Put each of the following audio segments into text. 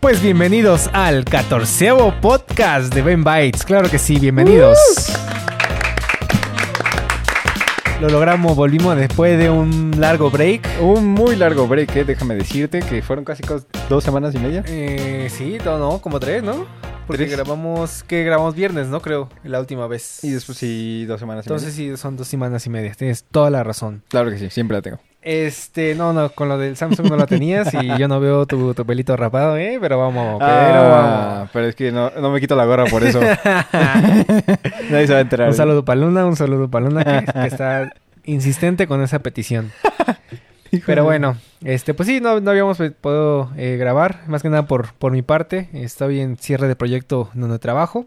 Pues bienvenidos al catorceavo podcast de Ben Bites. Claro que sí, bienvenidos. Lo logramos, volvimos después de un largo break. Un muy largo break, eh, déjame decirte, que fueron casi dos semanas y media. Eh, sí, no, no, como tres, ¿no? Porque Tres. grabamos, que grabamos viernes, ¿no? Creo, la última vez. Y después sí, dos semanas y Entonces sí, son dos semanas y media. Tienes toda la razón. media. Claro que sí, siempre la tengo. Este, no, no, con lo del Samsung no la tenías y yo no veo tu, tu pelito rapado, ¿eh? Pero vamos, pero Ah, pero es que no, no me quito la gorra por eso. Nadie se va a enterar. Un saludo para Luna, un saludo para Luna que, que está insistente con esa petición. Pero bueno, este, pues sí, no, no habíamos eh, podido eh, grabar, más que nada por, por mi parte. Estoy en cierre de proyecto donde trabajo.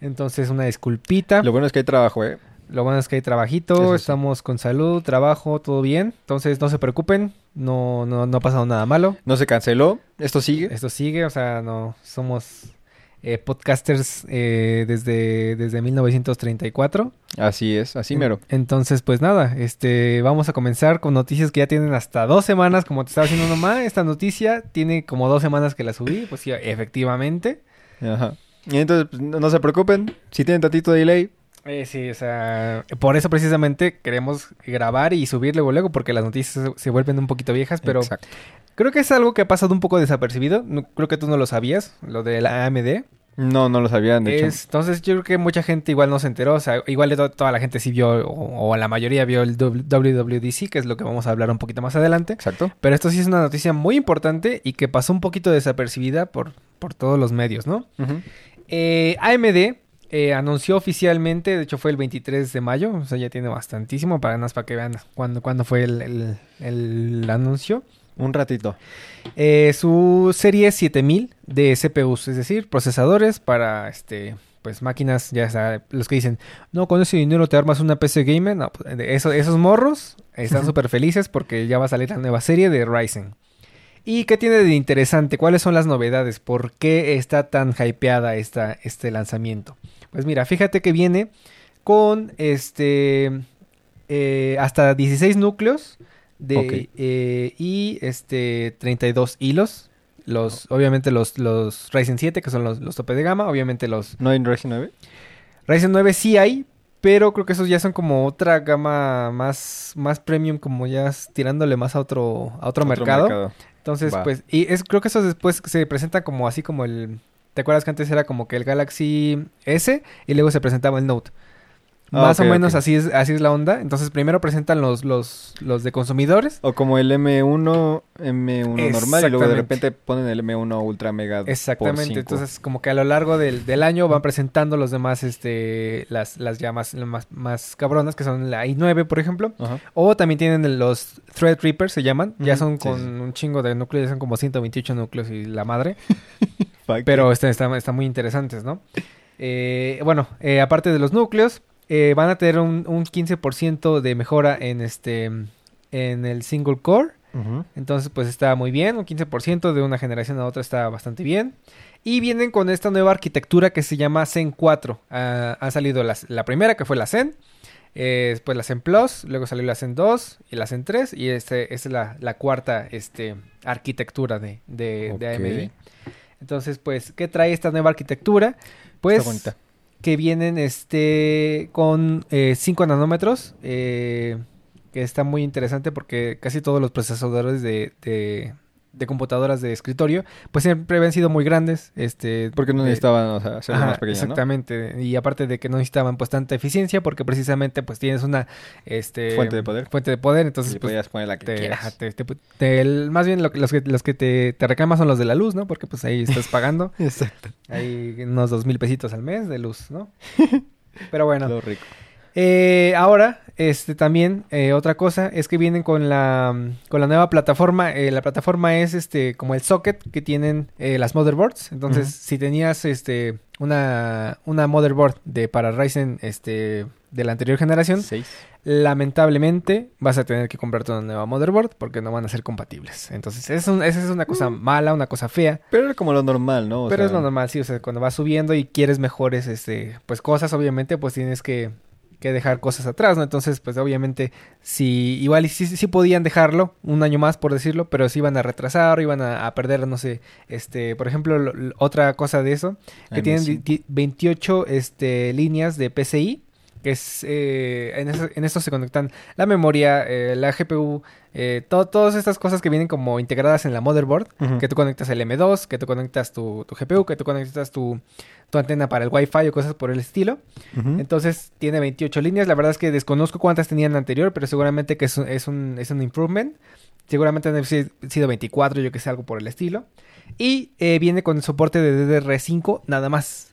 Entonces, una disculpita. Lo bueno es que hay trabajo, ¿eh? Lo bueno es que hay trabajito, sí. estamos con salud, trabajo, todo bien. Entonces, no se preocupen, no, no, no ha pasado nada malo. No se canceló, esto sigue. Esto sigue, o sea, no somos eh, podcasters eh, desde, desde 1934. Así es, así mero. Entonces, pues nada, este, vamos a comenzar con noticias que ya tienen hasta dos semanas, como te estaba diciendo nomás. Esta noticia tiene como dos semanas que la subí, pues sí, efectivamente. Ajá. Y entonces, pues, no, no se preocupen, si tienen tantito de delay, Eh, sí, o sea, por eso precisamente queremos grabar y subir luego, luego, porque las noticias se, vuelven un poquito viejas, pero Exacto. creo que es algo que ha pasado un poco desapercibido. No- creo que tú no lo sabías, lo de la AMD. No, no lo sabían, de hecho. Es- entonces yo creo que mucha gente igual no se enteró, o sea, igual de to- toda la gente sí vio, o, o la mayoría vio el WWDC, que es lo que vamos a hablar un poquito más adelante. Exacto. Pero esto sí es una noticia muy importante y que pasó un poquito desapercibida por, por todos los medios, ¿no? Eh, AMD eh, anunció oficialmente, de hecho fue el 23 de mayo, o sea, ya tiene bastantísimo, para, más para que vean cuándo, cuándo fue el, el- el anuncio. Un ratito. Eh, su serie 7000 de CPUs, es decir, procesadores para este pues máquinas, ya sea, los que dicen, no, con ese dinero te armas una PC gamer, no, pues, de eso- esos morros están súper felices porque ya va a salir la nueva serie de Ryzen. ¿Y qué tiene de interesante? ¿Cuáles son las novedades? ¿Por qué está tan hypeada esta, este lanzamiento? Pues mira, fíjate que viene con este eh, hasta 16 núcleos de, eh, y este 32 hilos. Los, obviamente los, los Ryzen 7, que son los, los tope de gama. Obviamente los ¿No hay Ryzen 9? Ryzen 9 sí hay, pero creo que esos ya son como otra gama más, más premium, como ya tirándole más a otro, a otro, mercado. Entonces, Va. pues, y es, creo que esos después se presentan como así como el... ¿Te acuerdas que antes era como que el Galaxy S y luego se presentaba el Note? Ah, Más o menos así es, así es la onda. Entonces primero presentan los, los, los de consumidores. O como el M1, M1 normal y luego de repente ponen el M1 Ultra Mega. por Exactamente. cinco. Entonces, como que a lo largo del, del año van presentando los demás, este, las, las llamas más, más cabronas, que son la i9, por ejemplo. Ajá. O también tienen los Threadripper, se llaman. Ya son con sí. un chingo de núcleos, ya son como 128 núcleos y la madre. Pero están está, está muy interesantes, ¿no? Eh, bueno, eh, aparte de los núcleos, eh, van a tener un, un 15% de mejora en este en el single core. Entonces, pues está muy bien. Un 15% de una generación a otra está bastante bien. Y vienen con esta nueva arquitectura que se llama Zen 4. Ah, ha salido la primera, que fue la Zen. eh, después la Zen Plus. Luego salió la Zen 2 y la Zen 3. Y este, esta es la, la cuarta este, arquitectura de, de, de. AMD. Entonces, pues, ¿qué trae esta nueva arquitectura? Pues Está bonita. que vienen este con 5 nanómetros, eh, que está muy interesante porque casi todos los procesadores de, de, de computadoras de escritorio, pues siempre habían sido muy grandes. Este, Porque no necesitaban, o sea, hacerlo Ajá, más pequeño, ¿no? exactamente. Y aparte de que no necesitaban pues tanta eficiencia, porque precisamente pues tienes una este Fuente de poder. Fuente de poder, Y entonces pues podías poner la que te- ajá, quieras. te- te- te- el- más bien lo los que, los que te, te reclaman son los de la luz, ¿no? Porque pues ahí estás pagando. Exacto. Hay unos dos mil pesitos al mes de luz, ¿no? Pero bueno. Lo rico. Eh, ahora, este también, eh, otra cosa, es que vienen con la, con la nueva plataforma. Eh, la plataforma es este como el socket que tienen eh, las motherboards. Entonces, si tenías este una, una motherboard de para Ryzen este de la anterior generación, Seis. lamentablemente vas a tener que comprarte una nueva motherboard porque no van a ser compatibles. Entonces, es un- esa es una cosa mala, una cosa fea. Pero era como lo normal, ¿no? O Pero es lo normal, sí, o sea, cuando vas subiendo y quieres mejores, este, pues cosas, obviamente, pues tienes que, que dejar cosas atrás, ¿no? Entonces, pues obviamente, si igual sí, sí podían dejarlo un año más, por decirlo, pero si iban a retrasar, iban a, a perder, no sé, este, por ejemplo, lo- lo- otra cosa de eso, que tienen M5. di- di- 28 este, líneas de PCI, que es, eh, en, eso, en esto se conectan la memoria, eh, la GPU, eh, to- todas estas cosas que vienen como integradas en la motherboard, que tú conectas el M2, que tú conectas tu, tu GPU, que tú conectas tu, tu antena para el Wi-Fi o cosas por el estilo. Entonces tiene 28 líneas. La verdad es que desconozco cuántas tenían anterior, pero seguramente que es un, es un, es un improvement. Seguramente han sido 24, yo que sé, algo por el estilo. Y eh, viene con soporte de DDR5 nada más.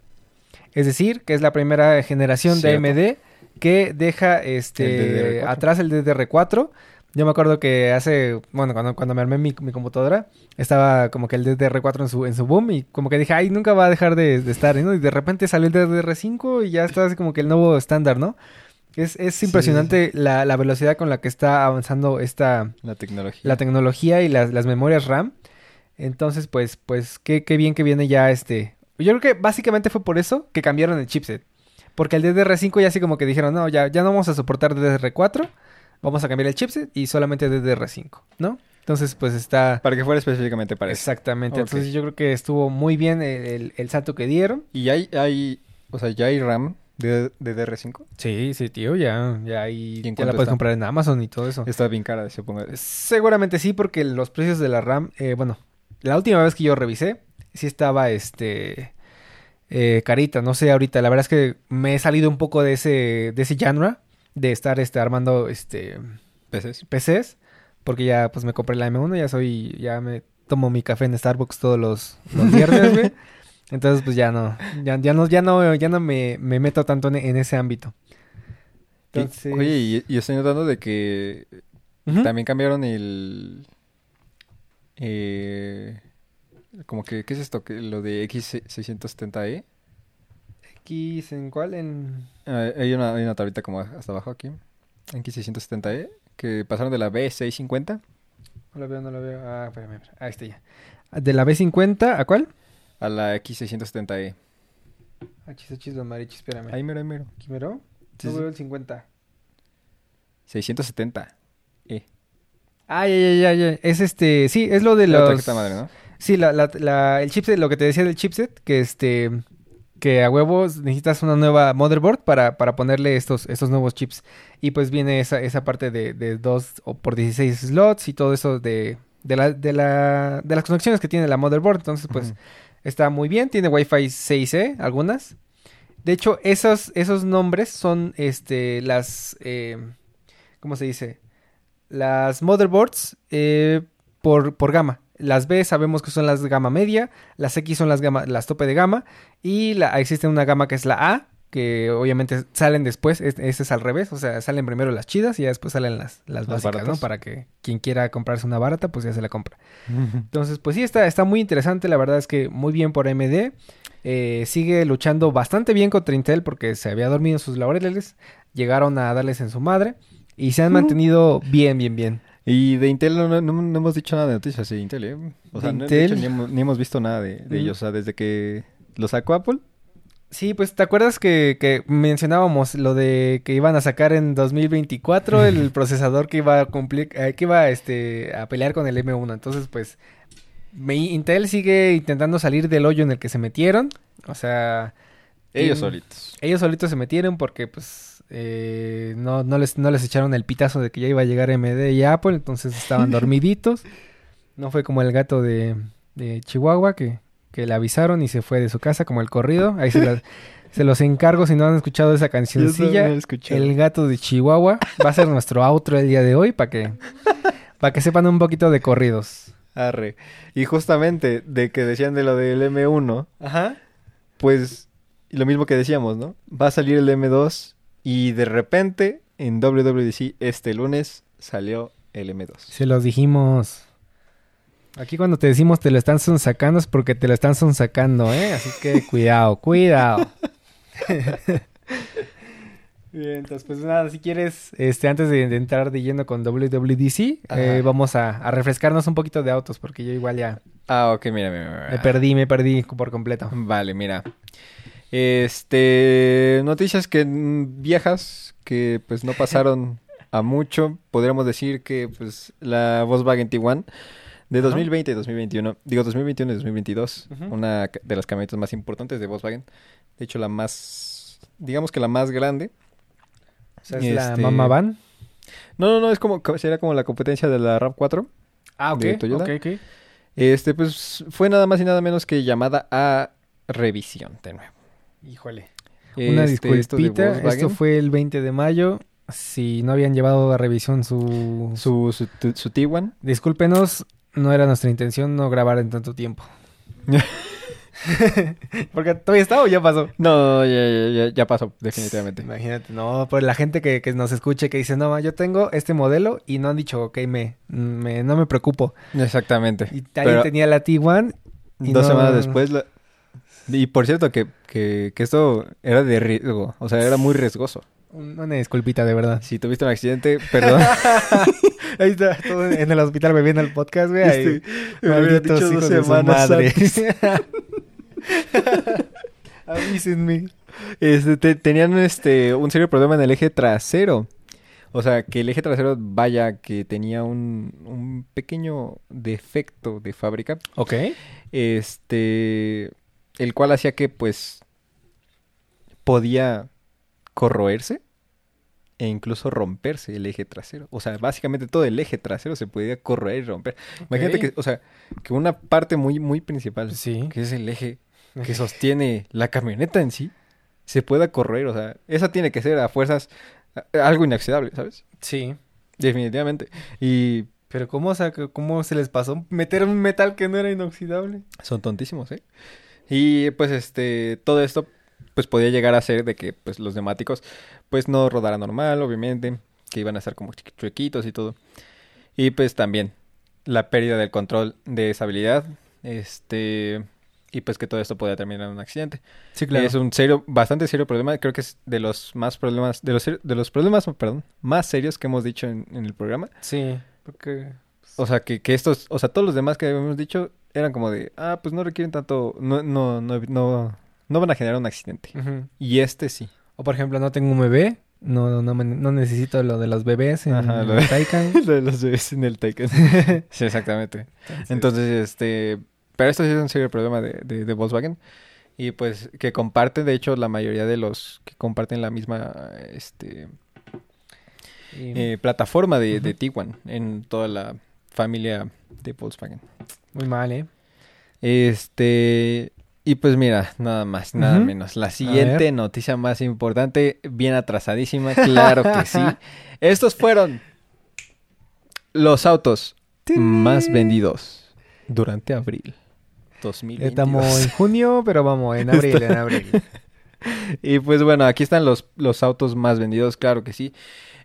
Es decir, que es la primera generación Cierto. de AMD que deja este El DDR4. atrás el DDR4. Yo me acuerdo que hace, bueno, cuando, cuando me armé mi, mi computadora, estaba como que el DDR4 en su, en su boom y como que dije, ay, nunca va a dejar de, de estar, ¿no? Y de repente salió el DDR5 y ya está así como que el nuevo estándar, ¿no? Es, es Sí, impresionante La, la velocidad con la que está avanzando esta, La tecnología. la tecnología y las, las memorias RAM. Entonces, pues, pues, qué, qué bien que viene ya este. Yo creo que básicamente fue por eso que cambiaron el chipset. Porque el DDR5 ya así como que dijeron, no, ya, ya no vamos a soportar DDR4, vamos a cambiar el chipset y solamente DDR5, ¿no? Entonces, pues está... Para que fuera específicamente para eso. Exactamente. Entonces yo creo que estuvo muy bien el, el- el salto que dieron. Y hay, hay, o sea, ya hay RAM de, de DR5. Sí, sí, tío, ya, ya, ahí ¿Y ya la puedes está? comprar en Amazon y todo eso. Está bien cara, supongo. Seguramente sí, porque los precios de la RAM, eh, bueno, la última vez que yo revisé, sí estaba este eh, carita, no sé ahorita, la verdad es que me he salido un poco de ese, de ese genre, de estar este, armando este ¿Peces? PCs, porque ya pues me compré la M1, ya soy, ya me tomo mi café en Starbucks todos los, los viernes, güey. Entonces pues ya no, ya, ya no, ya no, ya no me, me meto tanto en, en ese ámbito. Entonces, Oye, y, y estoy notando de que también cambiaron el... Eh, como que, ¿qué es esto? Lo de X670E. X, ¿en cuál? En... Ah, hay, una, hay una tablita como hasta abajo aquí. X670E. Que pasaron de la B650 No lo veo, no lo veo. Ah, espérame, espérame. Ahí está ya. De la B50, ¿a cuál? a la X670E. HH Don Marichi, espérame. Ahí mero, ahí mero. ¿Quimero? Sí, no sí. veo el 50. 670. E. Ah, ya, ya, ya, ya. Es este, sí, es lo de La los... tarjeta madre, ¿no? Sí, la, la, la- el chipset, lo que te decía del chipset, que este, que a huevos necesitas una nueva motherboard para, para ponerle estos, estos nuevos chips. Y pues viene esa, esa parte de, de 2 o por 16 slots y todo eso de, de, la, de, la, de las conexiones que tiene la motherboard. Entonces, pues. Está muy bien, tiene Wi-Fi 6E, algunas. De hecho, esos, esos nombres son este, las. eh, ¿Cómo se dice? Las motherboards eh, por, por gama. Las B sabemos que son las gama media, las X son las gama, las tope de gama, y la, existe una gama que es la A, que obviamente salen después, es- ese es al revés, o sea, salen primero las chidas y ya después salen las, las Las básicas, ¿no? Para que quien quiera comprarse una barata, pues ya se la compra. Entonces, pues sí, está, está muy interesante. La verdad es que muy bien por AMD. Eh, sigue luchando bastante bien contra Intel porque se había dormido en sus laureles. Llegaron a darles en su madre. Y se han mantenido bien, bien, bien. Y de Intel no, no- no hemos dicho nada de noticias de Intel, ¿eh? O sea, ¿De no- Intel? ni, hemos, ni hemos visto nada de, de Mm. ellos. O sea, desde que lo sacó Apple. Sí, pues ¿te acuerdas que, que mencionábamos lo de que iban a sacar en 2024 el procesador que iba a cumplir, eh, que iba este, a pelear con el M1? Entonces, pues me- Intel sigue intentando salir del hoyo en el que se metieron. O sea, Ellos solitos. Ellos solitos se metieron porque pues eh, no, no, les, no les echaron el pitazo de que ya iba a llegar MD y Apple, entonces estaban dormiditos. No fue como el gato de, de Chihuahua que, que le avisaron y se fue de su casa como el corrido. Ahí se, se los encargo si no han escuchado esa cancioncilla. El gato de Chihuahua va a ser nuestro outro el día de hoy para que, para que sepan un poquito de corridos. Arre. Y justamente de que decían de lo del M1, Ajá. pues lo mismo que decíamos, ¿no? Va a salir el M2 y de repente en WWDC este lunes salió el M2. Se los dijimos. Aquí cuando te decimos te lo están sacando es porque te lo están sacando, ¿eh? Así que cuidado, cuidado. Bien, entonces pues nada, si quieres, este, antes de, de entrar de lleno con WWDC, eh, vamos a, a refrescarnos un poquito de autos porque yo igual ya Ah, ok, mira, mira, mira. me perdí, me perdí por completo. Vale, mira. Este, noticias que mm, viejas que pues no pasaron a mucho, podríamos decir que pues la Volkswagen Tiguan de Ajá. 2020 y 2021, digo 2021 y 2022, Ujú. una ca- de las camionetas más importantes de Volkswagen, de hecho la más, digamos que la más grande. O sea, es la Este- Mama Van. No, no, no, es como, sería como la competencia de la RAV4. Ah, ok. ok, ok. Este, pues fue nada más y nada menos que llamada a revisión de nuevo. Híjole. Una Este, disculpita. Esto, fue el 20 de mayo. Si no habían llevado a revisión su... su, su, tu- su Tiguan. Discúlpenos, no era nuestra intención no grabar en tanto tiempo. Porque todavía está o ya pasó. No, ya, ya, ya, ya pasó, definitivamente. Imagínate, no, por la gente que, que nos escuche que dice, no, ma, yo tengo este modelo y no han dicho, ok, me, me- no me preocupo. Exactamente. Y alguien Pero tenía la T1 y dos no- semanas después... la- Y por cierto, que, que, que esto era de riesgo, o sea, era muy riesgoso. Una disculpita, de verdad. Si tuviste un accidente, perdón. Ahí está, todo en el hospital bebiendo el podcast, güey. ahí. Este, Malditos dicho dos hijos de su madre. Avísenme. Este, te- tenían este un serio problema en el eje trasero. O sea, que el eje trasero, vaya, que tenía un, un pequeño defecto de fábrica. Ok. Este, el cual hacía que, pues, podía corroerse e incluso romperse el eje trasero. O sea, básicamente todo el eje trasero se podía corroer y romper. Imagínate que, o sea, que una parte muy, muy principal, Sí. que es el eje que sostiene la camioneta en sí, se pueda corroer. O sea, esa tiene que ser a fuerzas algo inoxidable, ¿sabes? Sí. Definitivamente. Y Pero ¿cómo, o sea, cómo se les pasó meter un metal que no era inoxidable? son tontísimos, ¿eh? Y pues este, todo esto pues podía llegar a ser de que pues los neumáticos pues no rodaran normal, obviamente, que iban a estar como chiqui- chuequitos y todo. Y pues también la pérdida del control de esa habilidad, este, y pues que todo esto podía terminar en un accidente. Sí, Es un serio, bastante serio problema. Creo que es de los más problemas, de los, ser- de los problemas, perdón, más serios que hemos dicho en, en el programa. Sí, porque... O sea, que, que estos, o sea, todos los demás que habíamos dicho eran como de, ah, pues no requieren tanto, no, no, no, no, no van a generar un accidente. Y este sí. O por ejemplo, no tengo un bebé, no, no, me- no necesito lo de los bebés en Ajá, lo de- Taycan. Lo de los bebés en el Taken. sí, exactamente. Entonces, este, pero esto sí es un serio problema de, de, de Volkswagen. Y pues que comparten, de hecho, la mayoría de los que comparten la misma, este, eh, plataforma de, de Ujú. Tiguan en toda la familia de Volkswagen. Muy mal, ¿eh? Este, y pues mira, nada más, nada menos. La siguiente noticia más importante, bien atrasadísima, claro que sí. Estos fueron los autos más vendidos durante abril 2022. Estamos en junio, pero vamos, en abril, en abril. Y pues bueno, aquí están los, los autos más vendidos, claro que sí.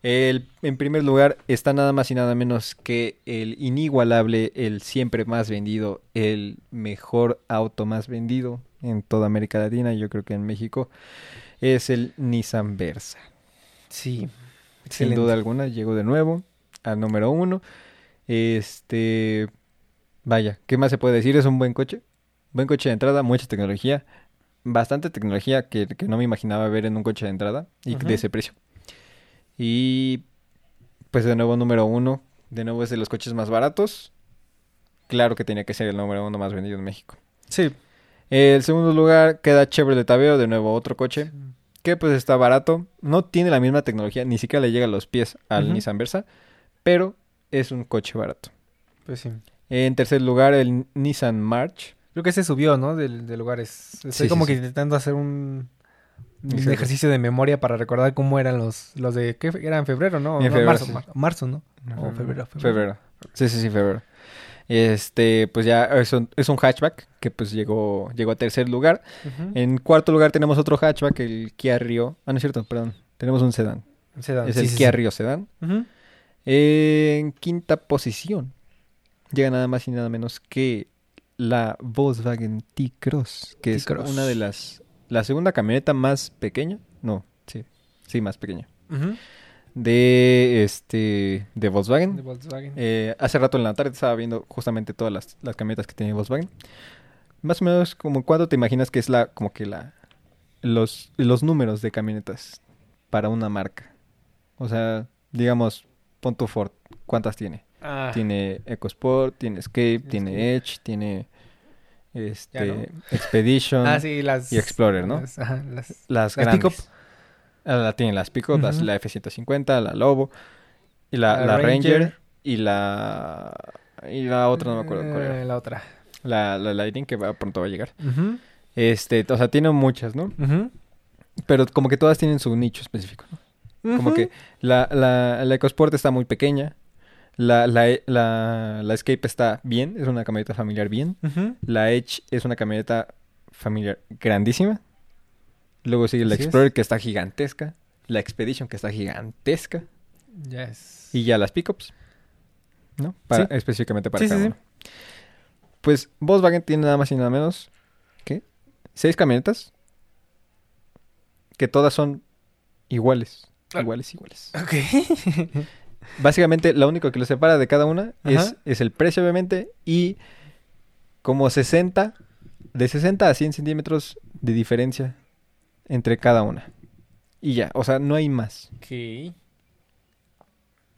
El, en primer lugar está nada más y nada menos que el inigualable, el siempre más vendido, el mejor auto más vendido en toda América Latina, yo creo que en México, es el Nissan Versa. Sí. Sin Excelente. duda alguna, llegó de nuevo al número uno. Este, vaya, ¿qué más se puede decir? Es un buen coche. Buen coche de entrada, mucha tecnología. Bastante tecnología que, que no me imaginaba ver en un coche de entrada y de ese precio. Y pues de nuevo número uno. De nuevo es de los coches más baratos. Claro que tenía que ser el número uno más vendido en México. Sí. El segundo lugar queda Chevrolet Aveo, de nuevo otro coche que pues está barato, no tiene la misma tecnología, ni siquiera le llega a los pies al. Nissan Versa, pero es un coche barato. Pues sí. En tercer lugar, el Nissan March. Creo que se subió, ¿no? De lugares. Estoy Sí, sí, como que sí. intentando hacer un, un ejercicio de memoria para recordar cómo eran los, los de... ¿Qué? Era en febrero, ¿no? En No, febrero, marzo, mar- marzo, ¿no? O febrero, febrero. Febrero. Sí, sí, sí, febrero. Este, pues ya es un, es un hatchback que pues llegó, llegó a tercer lugar. En cuarto lugar tenemos otro hatchback, el Kia Rio. Ah, no es cierto, perdón. Tenemos un sedán. Sedán, Es sí, el sí, Kia sí. Rio sedán. En quinta posición llega nada más y nada menos que la Volkswagen T-Cross, que es una de las... La segunda camioneta más pequeña, no, sí, sí, más pequeña, de este de Volkswagen. De Volkswagen. Eh, hace rato en la tarde estaba viendo justamente todas las, las camionetas que tiene Volkswagen. Más o menos como cuánto te imaginas que es la como que la los, los números de camionetas para una marca. O sea, digamos, pon tu Ford, ¿cuántas tiene? Ah, Tiene EcoSport, tiene Escape, tiene. Edge, tiene este. Expedition ah, sí, las... y Explorer, ¿no? las- ajá, las... las las grandes. Ah, la tiene las Ujú. la F150, la Lobo, y la, La la Ranger, Ranger. y la y la otra no me acuerdo cuál Eh, era. La otra. La, la Lightning que va, pronto va a llegar. Este, o sea, tiene muchas, ¿no? Pero como que todas tienen su nicho específico, ¿no? Como que la, la, la EcoSport está muy pequeña. La, la, la, la Escape está bien, es una camioneta familiar bien. La Edge es una camioneta familiar grandísima. Luego sigue la Así es. Explorer que está gigantesca. La Expedition que está gigantesca. Ya es... Y ya las pickups. ¿No? Para, Sí. Específicamente para Sí, cada sí, uno. Pues Volkswagen tiene nada más y nada menos que seis camionetas que todas son iguales. Ah. Iguales, iguales. Ok. Básicamente, lo único que los separa de cada una es, es el precio, obviamente, y como 60, de 60 a 100 centímetros de diferencia entre cada una. Y ya, o sea, no hay más. ok.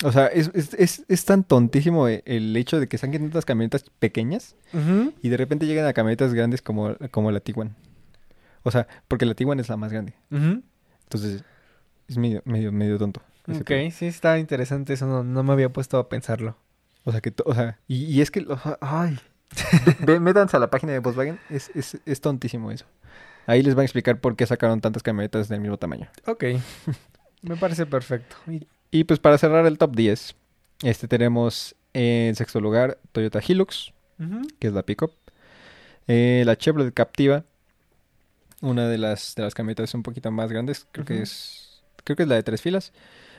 O sea, es, es, es, es tan tontísimo e- el hecho de que saquen tantas camionetas pequeñas y de repente llegan a camionetas grandes como, como la Tiguan. O sea, porque la Tiguan es la más grande. Entonces, es medio, medio, medio tonto. Ok, sí, está interesante eso, no, no me había puesto a pensarlo. O sea, que, o sea, y, y es que, o sea, ay, Ve- métanse a la página de Volkswagen, es, es, es tontísimo eso. Ahí les van a explicar por qué sacaron tantas camionetas del mismo tamaño. Ok, me parece perfecto. Y- Y pues para cerrar el top 10, este tenemos en sexto lugar Toyota Hilux, Ujú. que es la pickup. Eh, la Chevrolet Captiva, una de las, de las camionetas un poquito más grandes, creo que Ujú. es creo que es la de tres filas.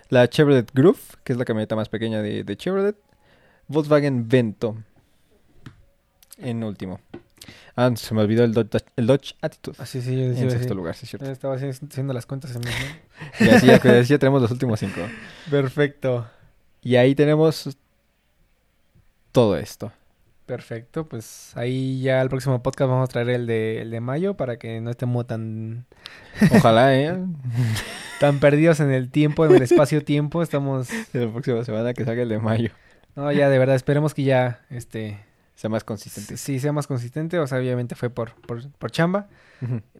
La Chevrolet Groove, que es la camioneta más pequeña de, de Chevrolet. Volkswagen Vento, en último. Ah, se me olvidó el Dodge, el Dodge Attitude. Ah, sí, sí, yo decía, En sí. sexto lugar, sí cierto. Estaba haci- haciendo las cuentas en. Y así ya, ya tenemos los últimos cinco. Perfecto, Y ahí tenemos todo esto. perfecto. Pues ahí ya al próximo podcast vamos a traer el de, el de mayo para que no estemos tan, Ojalá, ¿eh? tan perdidos en el tiempo, en el espacio-tiempo. Estamos... La próxima semana que salga el de mayo. No, ya de verdad, esperemos que ya, este... Sea más consistente. Sí, sea más consistente. O sea, obviamente fue por, por, por chamba.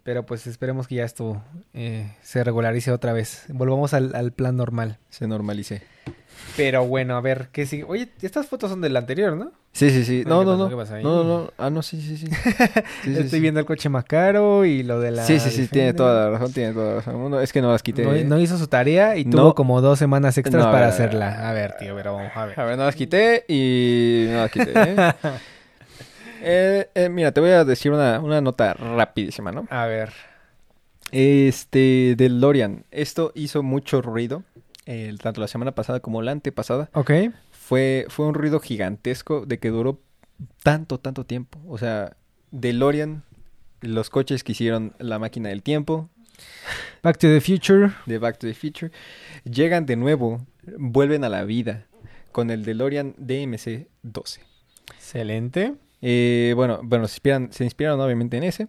Pero pues esperemos que ya esto eh, se regularice otra vez. Volvamos al, al plan normal. Se normalice. Pero bueno, a ver, ¿qué sigue? Oye, estas fotos son del anterior, ¿no? Sí, sí, sí. No, ¿qué no, no. No, no, no. Ah, no, sí, sí, sí. Estoy sí. viendo el coche más caro y lo de la... Sí, sí, sí, tiene toda la razón, tiene toda la razón. No, es que no las quité. No, no hizo su tarea y tuvo como dos semanas extras a para ver, a ver, hacerla. A ver, tío, pero vamos a ver. A ver, no las quité y no las quité. ¿eh? Eh, eh, mira, te voy a decir una, una nota rapidísima, ¿no? A ver. Este, del Lorian. Esto hizo mucho ruido, eh, tanto la semana pasada como la antepasada. Ok. Fue, fue un ruido gigantesco de que duró tanto, tanto tiempo. O sea, DeLorean, los coches que hicieron la máquina del tiempo, Back to the Future. de Back to the Future, llegan de nuevo, vuelven a la vida con el DeLorean DMC 12. Excelente. Eh, bueno, bueno, se inspiran, se inspiraron obviamente en ese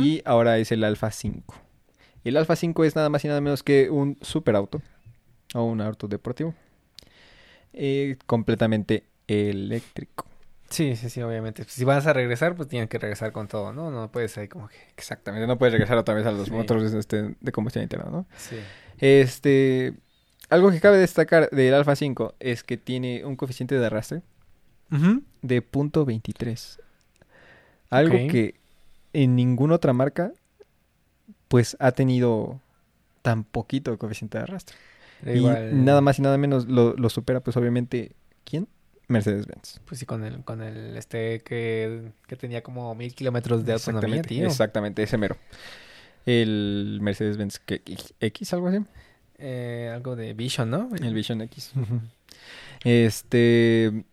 y ahora es el Alpha 5. El Alpha 5 es nada más y nada menos que un superauto o un auto deportivo eh, completamente eléctrico. Sí, sí, sí, obviamente. Si vas a regresar, pues tienes que regresar con todo, ¿no? No puedes ahí como que... Exactamente, no puedes regresar otra vez a los Sí. motores este, de combustión interna, ¿no? Sí. Este, algo que cabe destacar del Alpha 5 es que tiene un coeficiente de arrastre Ujú. de .23. Algo que en ninguna otra marca pues ha tenido tan poquito coeficiente de arrastre. Y nada más y nada menos lo, lo supera pues obviamente ¿quién? Mercedes-Benz. Pues sí, con el, con el este que, que tenía como mil kilómetros de autonomía, Exactamente, tío. exactamente, ese mero. El Mercedes-Benz X, algo así. Eh, algo de Vision, ¿no? El Vision X. Este,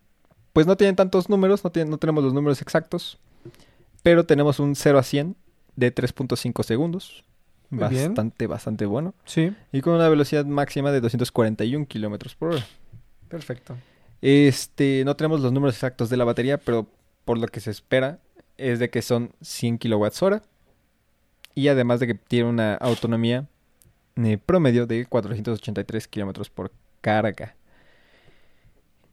pues no tienen tantos números, no, tienen, no tenemos los números exactos, pero tenemos un 0 a 100 de 3.5 segundos. Muy bien. Bastante, bastante bueno. Sí, Y con una velocidad máxima de 241 kilómetros por hora. perfecto. Este, no tenemos los números exactos de la batería, pero por lo que se espera es de que son 100 kilowatts hora y además de que tiene una autonomía eh, promedio de 483 kilómetros por carga.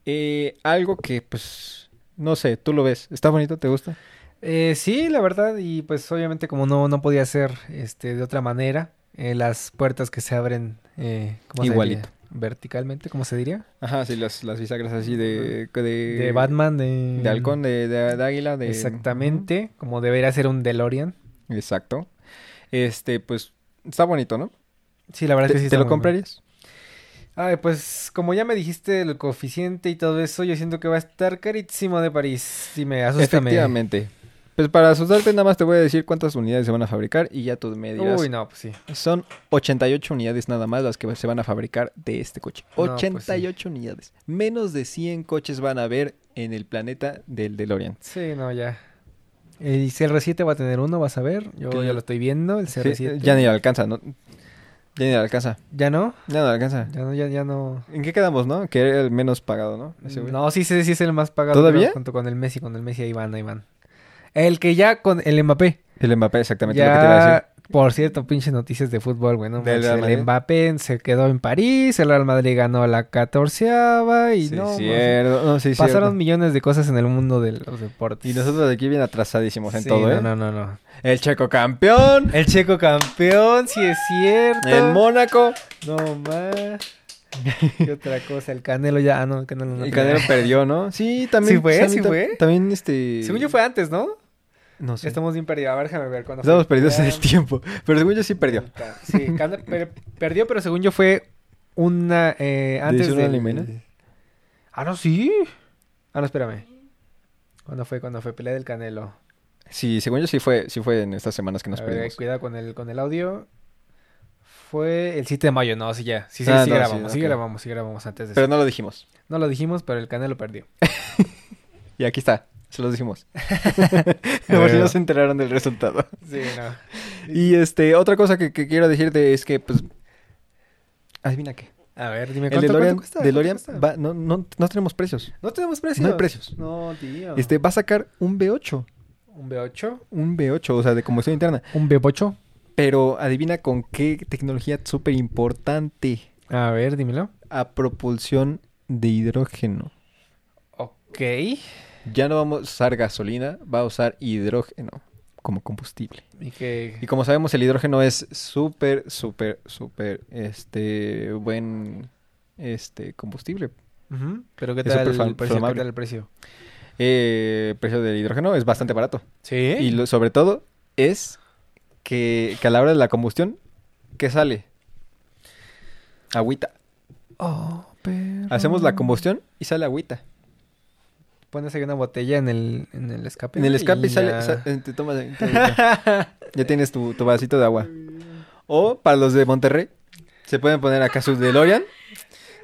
Eh, algo que, pues, no sé, tú lo ves. ¿Está bonito? ¿Te gusta? Eh, sí, la verdad, y pues obviamente como no, no podía ser este, de otra manera, eh, las puertas que se abren eh, ¿cómo Igualito. verticalmente, ¿cómo se diría? Ajá, sí, las, las bisagras así de... De, De Batman, de... De halcón, de, de, de águila, de... Exactamente, como debería ser un DeLorean. Exacto. Este, pues, está bonito, ¿no? Sí, la verdad ¿Te, es que sí. te lo comprarías? Ay, pues como ya me dijiste el coeficiente y todo eso, yo siento que va a estar carísimo de París. Sí, me asusta. me- Efectivamente. Pues para asustarte nada más te voy a decir cuántas unidades se van a fabricar y ya tú me dirás. Uy, no, pues sí. Son 88 unidades nada más las que se van a fabricar de este coche. No, pues sí. 88 unidades. Menos de 100 coches van a haber en el planeta del DeLorean. Sí, no, ya. El CR7 va a tener uno, vas a ver. Yo ya lo estoy viendo, el Sí, CR7. ya ni le alcanza, ¿no? Ya ni le alcanza. ¿Ya no? Ya no le alcanza. Ya no, ya, ya no. ¿En qué quedamos, no? Que era el menos pagado, ¿no? Ese. No, sí, sí, sí es el más pagado. ¿Todavía? junto con el Messi, con el Messi, ahí van, ahí van. El que ya con el Mbappé. El Mbappé, exactamente lo que te iba a decir. Por cierto, pinches noticias de fútbol, güey. No manches, el Mbappé se quedó en París, el Real Madrid ganó la catorceava y Sí, no. cierto. No, sí, Pasaron cierto. millones de cosas en el mundo de los deportes. Y nosotros aquí bien atrasadísimos en Sí, todo, ¿eh? No, no, no. El checo campeón. El checo campeón, sí es cierto. El Mónaco. No más. ¿Qué otra cosa? El Canelo ya. Ah, no, el Canelo no. El. Canelo perdió, ¿no? Sí, también. Sí fue, sí fue. También este. Según yo fue antes, ¿no? No sé. Estamos bien perdidos. A ver, déjame ver cuándo fue. Estamos perdidos en el Ya. tiempo. Pero según yo sí perdió. Sí, per- perdió, pero según yo fue una. Eh, antes ¿Dice una del- limena? Ah, no, sí. Ah, no, espérame. ¿Cuándo fue? ¿Cuándo fue? Pelea del Canelo. Sí, según yo sí fue, sí fue en estas semanas que nos A ver, perdimos. cuidado con el, con el audio. Fue el 7 de mayo, no, sí, ya. Sí, sí, Ah, sí no, sí, grabamos, sí, ok. grabamos, sí grabamos antes de Pero eso. no lo dijimos. No lo dijimos, pero el Canelo perdió. Y aquí está. Se los dijimos. Por si no se enteraron del resultado. Sí, no. Y este, otra cosa que, que quiero decirte es que, pues. Adivina qué. A ver, dime El cuánto, DeLorean, cuánto cuesta. DeLorean ¿Cuánto cuesta? va- no, no, no tenemos precios. No tenemos precios. No hay precios. No, tío. Este, va a sacar un V8. Un B8. Un V8, o sea, de combustión interna. Un B8. Pero adivina con qué tecnología súper importante. A ver, dímelo. A propulsión de hidrógeno. Ok. Ya no vamos a usar gasolina, va a usar hidrógeno como combustible. Y que... Y como sabemos, el hidrógeno es súper, súper, súper, este, buen, este, combustible. Pero ¿qué tal el precio? ¿Qué tal el precio? Eh, el precio del hidrógeno es bastante barato. Sí. Y lo- sobre todo es que, que a la hora de la combustión, ¿qué sale? Agüita. Oh, pero... Hacemos la combustión y sale agüita. Pones ahí una botella en el, en el escape. En el escape y sale, ya. te tomas te- ya, tienes tu, tu vasito de agua. O para los de Monterrey, se pueden poner acá su DeLorean,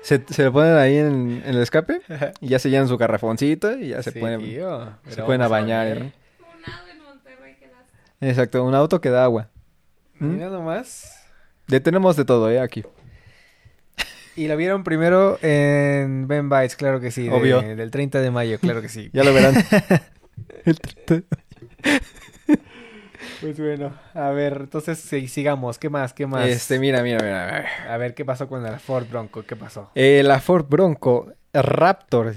se, se lo ponen ahí en, en el escape y ya se llenan su garrafoncito y ya se Sí, pueden, tío, se pueden a bañar. ahí. Unado en Monterrey. Exacto, un auto que da agua. ¿Mm? Mira nomás. Ya tenemos de todo, ¿eh? Aquí. Y la vieron primero en Ben Bites, claro que sí. de- Obvio. Del 30 de mayo, claro que sí. Ya lo verán. El treinta- Pues bueno, a ver, entonces sí, sigamos. ¿Qué más? ¿Qué más? Este, mira, mira, mira. A ver, ¿qué pasó con la Ford Bronco? ¿Qué pasó? Eh, la Ford Bronco Raptor.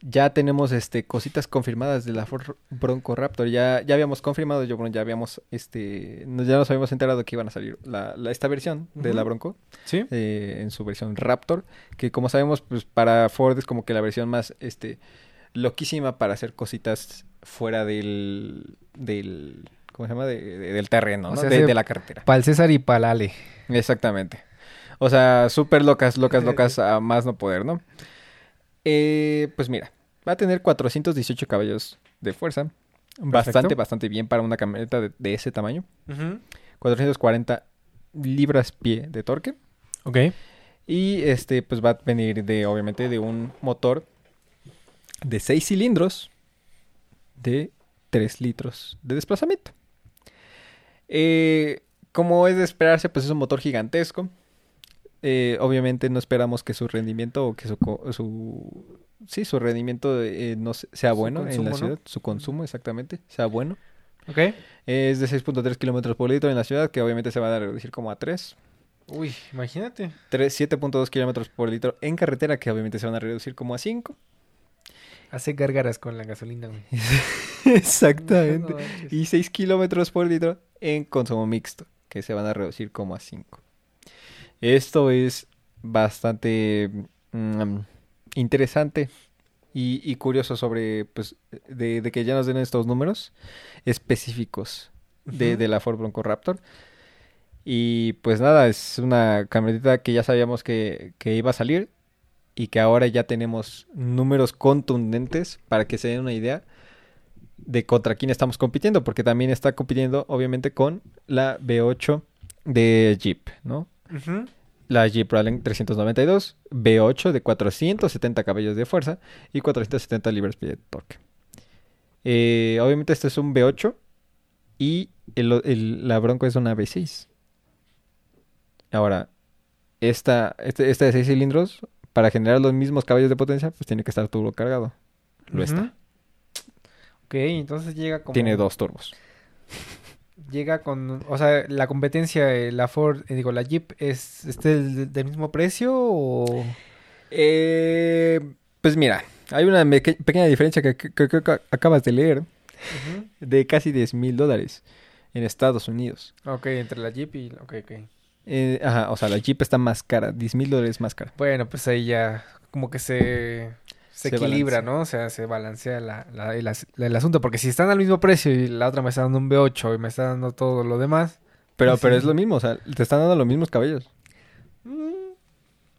Ya tenemos este cositas confirmadas de la Ford Bronco Raptor. Ya, ya habíamos confirmado, yo bueno, ya habíamos este ya nos habíamos enterado que iban a salir la, la- esta versión de la. Bronco ¿Sí? eh, en su versión Raptor, que como sabemos, pues para Ford es como que la versión más este loquísima para hacer cositas fuera del del ¿cómo se llama? De- de- del terreno, O ¿no? sea, de, la carretera. Para el César y para Ale. Exactamente. O sea, súper locas, locas, locas a más no poder, ¿no? Eh, pues mira, va a tener 418 caballos de fuerza. Bastante, Perfecto. bastante bien para una camioneta de, de ese tamaño. 440 libras pie de torque. Ok. Y este, pues va a venir de, obviamente, de un motor de 6 cilindros de 3 litros de desplazamiento. Eh, como es de esperarse, pues es un motor gigantesco. Eh, obviamente no esperamos que su rendimiento o que su, sí, su rendimiento eh, no se- sea bueno en la ciudad, su consumo exactamente, sea bueno. Ok. Es de 6.3 kilómetros por litro en la ciudad, que obviamente se va a reducir como a 3. Uy, imagínate. 3 7.2 kilómetros por litro en carretera, que obviamente se van a reducir como a 5. Hace gárgaras con la gasolina, güey. Exactamente. No y 6 kilómetros por litro en consumo mixto, que se van a reducir como a 5. Esto es bastante mm, interesante y, y curioso sobre, pues, de, de que ya nos den estos números específicos de, la Ford Bronco Raptor. Y pues nada, es una camioneta que ya sabíamos que, que iba a salir y que ahora ya tenemos números contundentes para que se den una idea de contra quién estamos compitiendo, porque también está compitiendo obviamente con la V8 de Jeep, ¿no? La Jeep Wrangler 392, V8 de 470 caballos de fuerza y 470 libras-pie de torque. Eh, obviamente este es un V8 y el- el- la Bronco es una V6. Ahora, esta, este, esta de 6 cilindros, para generar los mismos caballos de potencia, pues tiene que estar turbo cargado. Lo está. Ok, entonces llega como... Tiene dos turbos. Llega con... O sea, la competencia, eh, la Ford, eh, digo, la Jeep, ¿es este del, del mismo precio o...? Eh, pues mira, hay una pequeña diferencia que, que- que- que acabas de leer de casi 10 mil dólares en Estados Unidos. Ok, entre la Jeep y... Ok, ok. Eh, ajá, o sea, la Jeep está más cara, 10 mil dólares más cara. Bueno, pues ahí ya como que se... Se, Se equilibra, balancea. ¿no? O sea, se balancea la, la- el, as- el asunto. Porque si están al mismo precio y la otra me está dando un V8 y me está dando todo lo demás... Pero, Pues pero es lo mismo, o sea, te están dando los mismos cabellos. mm,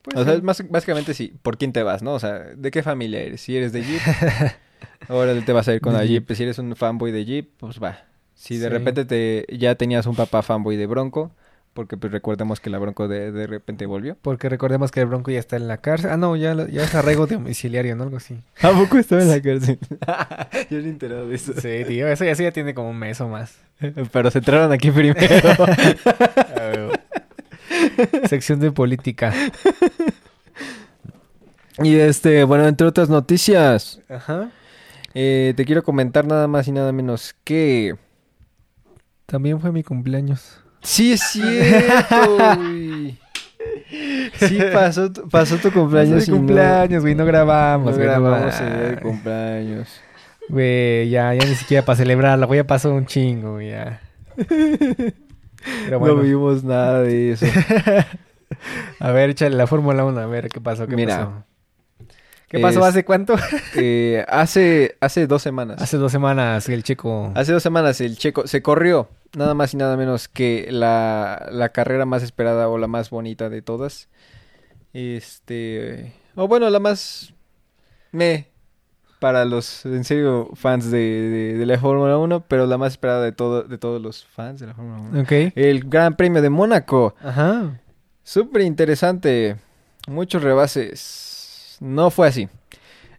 pues o sea, sí. más, básicamente sí, ¿por quién te vas, no? O sea, ¿de qué familia eres? Si eres de Jeep, ahora te vas a ir con la Jeep. Jeep. Si eres un fanboy de Jeep, pues va. Si de Sí. repente te ya tenías un papá fanboy de Bronco, porque pues recordemos que la Bronco de, de repente volvió. Porque recordemos que el Bronco ya está en la cárcel. Ah, no, ya, ya es arraigo domiciliario, ¿no? Algo así. ¿A poco estaba en la cárcel? Yo no he enterado de eso. Sí, tío, eso ya, eso ya tiene como un mes o más. Pero se entraron aquí primero. Sección de política. y este, bueno, entre otras noticias, Ajá. eh, te quiero comentar nada más y nada menos que... También fue mi cumpleaños. Sí es cierto, güey. Sí pasó, pasó tu cumpleaños. Pasó güey, no grabamos, No grabamos el día de mames. cumpleaños. Güey, ya, ya ni siquiera para celebrarla, güey, ya pasó un chingo, güey, ya. Pero bueno, No vimos nada de eso. a ver, échale la Fórmula 1, a ver qué pasó, qué Mira, pasó. ¿Qué pasó es- hace cuánto? Eh, hace, hace dos semanas. hace dos semanas, el chico. Hace dos semanas el checo se corrió nada más y nada menos que la, la carrera más esperada o la más bonita de todas. Este, o bueno, la más me para los en serio fans de, de, de la Fórmula 1, pero la más esperada de todo de todos los fans de la Fórmula 1. Ok. El Gran Premio de Mónaco. Ajá. Súper interesante. Muchos rebases. No fue así.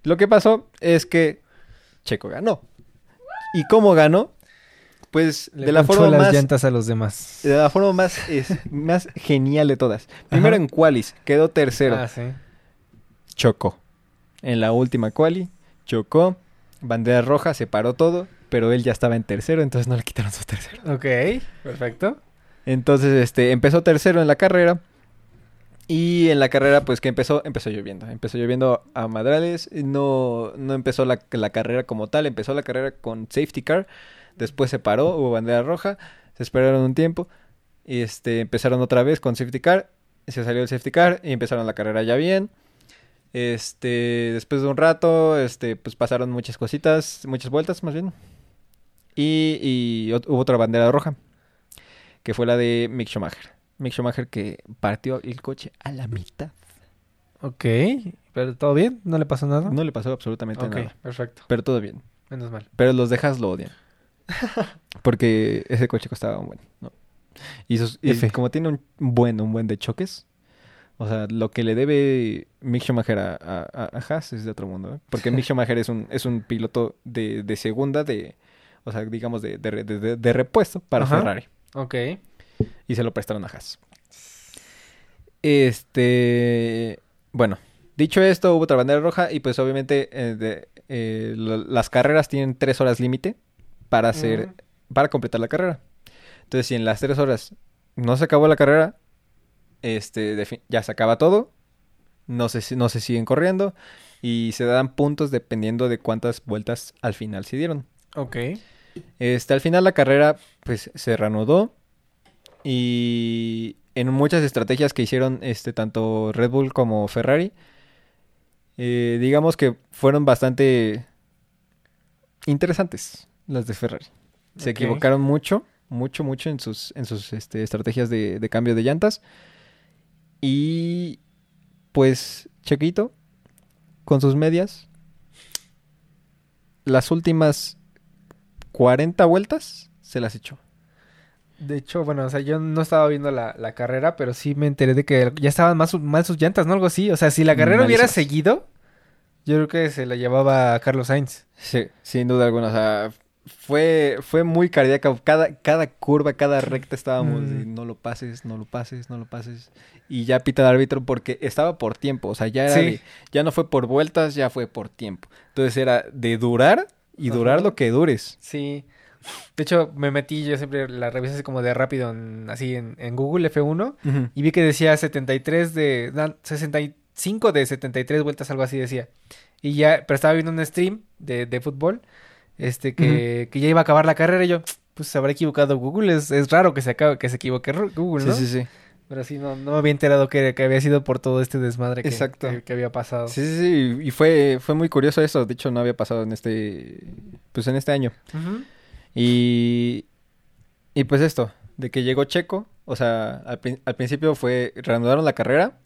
Lo que pasó es que Checo ganó. ¿Y cómo ganó? Pues Le de la forma las más llantas a los demás. de la forma más es- más genial de todas. Primero Ajá. en qualis, quedó tercero. Ah, sí. Chocó. En la última quali chocó, bandera roja, se paró todo, pero él ya estaba en tercero, entonces no le quitaron su tercero. Ok, perfecto. Entonces, este, empezó tercero en la carrera. Y en la carrera, pues que empezó, empezó lloviendo. Empezó lloviendo a madrales. No, no empezó la, la carrera como tal. Empezó la carrera con safety car. Después se paró, hubo bandera roja. Se esperaron un tiempo. Y este, empezaron otra vez con safety car. Se salió el safety car y empezaron la carrera ya bien. Este, después de un rato, este, pues pasaron muchas cositas, muchas vueltas más bien. Y, y hubo otra bandera roja que fue la de Mick Schumacher. Mick Schumacher que partió el coche a la mitad. Ok, pero ¿todo bien? ¿No le pasó nada? No le pasó absolutamente nada. perfecto. Pero todo bien. Menos mal. Pero los dejas lo odian. Porque ese coche costaba un buen, ¿no? Y, como tiene un buen, un buen de choques, o sea, lo que le debe Mick Schumacher a, a, a- a Haas es de otro mundo, ¿eh? Porque Mick Schumacher es un, es un piloto de, de segunda, de, o sea, digamos, de, de, re- de- de- de repuesto para Ajá. Ferrari. Ok. y se lo prestaron a Haas. Este, bueno, dicho esto, hubo otra bandera roja y pues obviamente eh, eh, las carreras tienen tres horas límite para hacer para completar la carrera. Entonces, si en las tres horas no se acabó la carrera, este, ya se acaba todo, no se, no se siguen corriendo y se dan puntos dependiendo de cuántas vueltas al final se dieron. Ok. Este, al final la carrera pues se reanudó y en muchas estrategias que hicieron este tanto Red Bull como Ferrari, eh, digamos que fueron bastante interesantes las de Ferrari. Se equivocaron mucho, mucho, mucho en sus, en sus este, estrategias de, de cambio de llantas. Y pues Chequito, con sus medias, las últimas 40 vueltas se las echó. De hecho, bueno, o sea, yo no estaba viendo la, la carrera, pero sí me enteré de que ya estaban más, mal sus llantas, ¿no? Algo así. O sea, si la carrera hubiera seguido, yo creo que se la llevaba a Carlos Sainz. Sí, sin duda alguna. O sea, fue, fue muy cardíaca. Cada, cada curva, cada recta estábamos de Mm. no lo pases, no lo pases, no lo pases. Y ya pita el árbitro porque estaba por tiempo. O sea, ya, era Sí. de- ya no fue por vueltas, ya fue por tiempo. Entonces era de durar y Ajá. durar lo que dures. Sí. De hecho, me metí, yo siempre la revisé así como de rápido, en- así en, en Google F1, y vi que decía 73 de... no, 65 de 73 vueltas, algo así decía. Y ya, pero estaba viendo un stream de, de fútbol, este, que, que ya iba a acabar la carrera y yo, pues se habrá equivocado Google, es, es raro que se acabe, que se equivoque Google, ¿no? Sí, sí, sí. Pero sí, no, no me había enterado que, que había sido por todo este desmadre que, Exacto. que, que había pasado. Sí, sí, sí. Y fue, fue muy curioso eso. De hecho, no había pasado en este, pues en este año. Y, y pues esto, de que llegó Checo, o sea, al, prin- al principio fue, reanudaron la carrera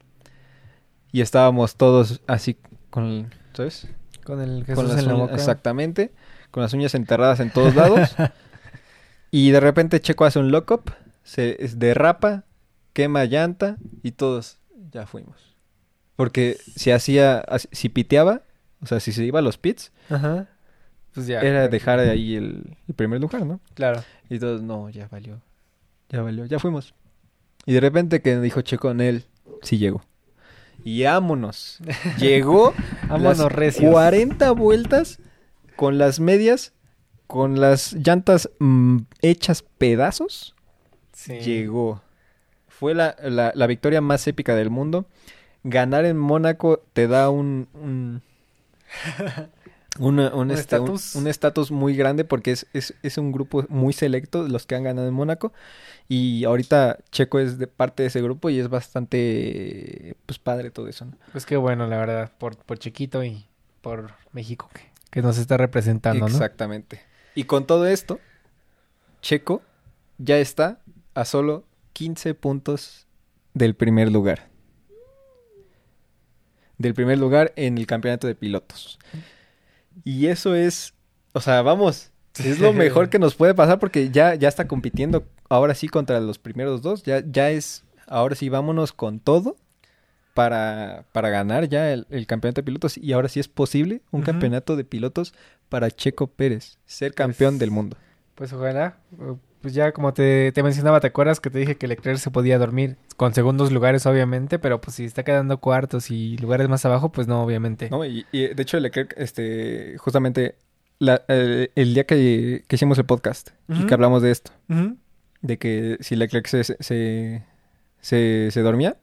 y estábamos todos así con, ¿sabes? Con el Jesús con en la boca. Exactamente, con las uñas enterradas en todos lados. y de repente Checo hace un lock-up, se derrapa, quema llanta y todos ya fuimos. Porque si hacía, si piteaba, o sea, si se iba a los pits, Ajá. Pues ya. era dejar ahí el, el primer lugar, ¿no? Claro. Y todos, no, ya valió. Ya valió, ya fuimos. Y de repente que dijo Checo en él, sí llegó. Y vámonos. Llegó Vámonos las recios. 40 vueltas con las medias, con las llantas mm, hechas pedazos. Sí. Llegó. Fue la, la- la victoria más épica del mundo. Ganar en Mónaco te da un... un una- un este, estatus. un estatus muy grande porque es, es, es un grupo muy selecto los que han ganado en Mónaco y ahorita Checo es de parte de ese grupo y es bastante pues padre todo eso, ¿no? Pues qué bueno, la verdad, por, por Chiquito y por México que, que nos está representando, ¿no? Exactamente. Y con todo esto, Checo ya está a solo 15 puntos del primer lugar. Del primer lugar en el campeonato de pilotos. Y eso es, o sea, vamos, es lo mejor que nos puede pasar porque ya, ya está compitiendo ahora sí contra los primeros dos. Ya, ya es, ahora sí, vámonos con todo para, para ganar ya el, el campeonato de pilotos. Y ahora sí es posible un campeonato de pilotos para Checo Pérez, ser campeón Pues, del mundo. Pues ojalá. eh, Pues ya como te, te mencionaba, ¿te acuerdas que te dije que Leclerc se podía dormir? Con segundos lugares, obviamente, pero pues si está quedando cuartos y lugares más abajo, pues no, obviamente. ¿no? Y, y, de hecho Leclerc, este, justamente la- el, el día que, que hicimos el podcast y que hablamos de esto, de que si Leclerc se, se, se, se- dormía.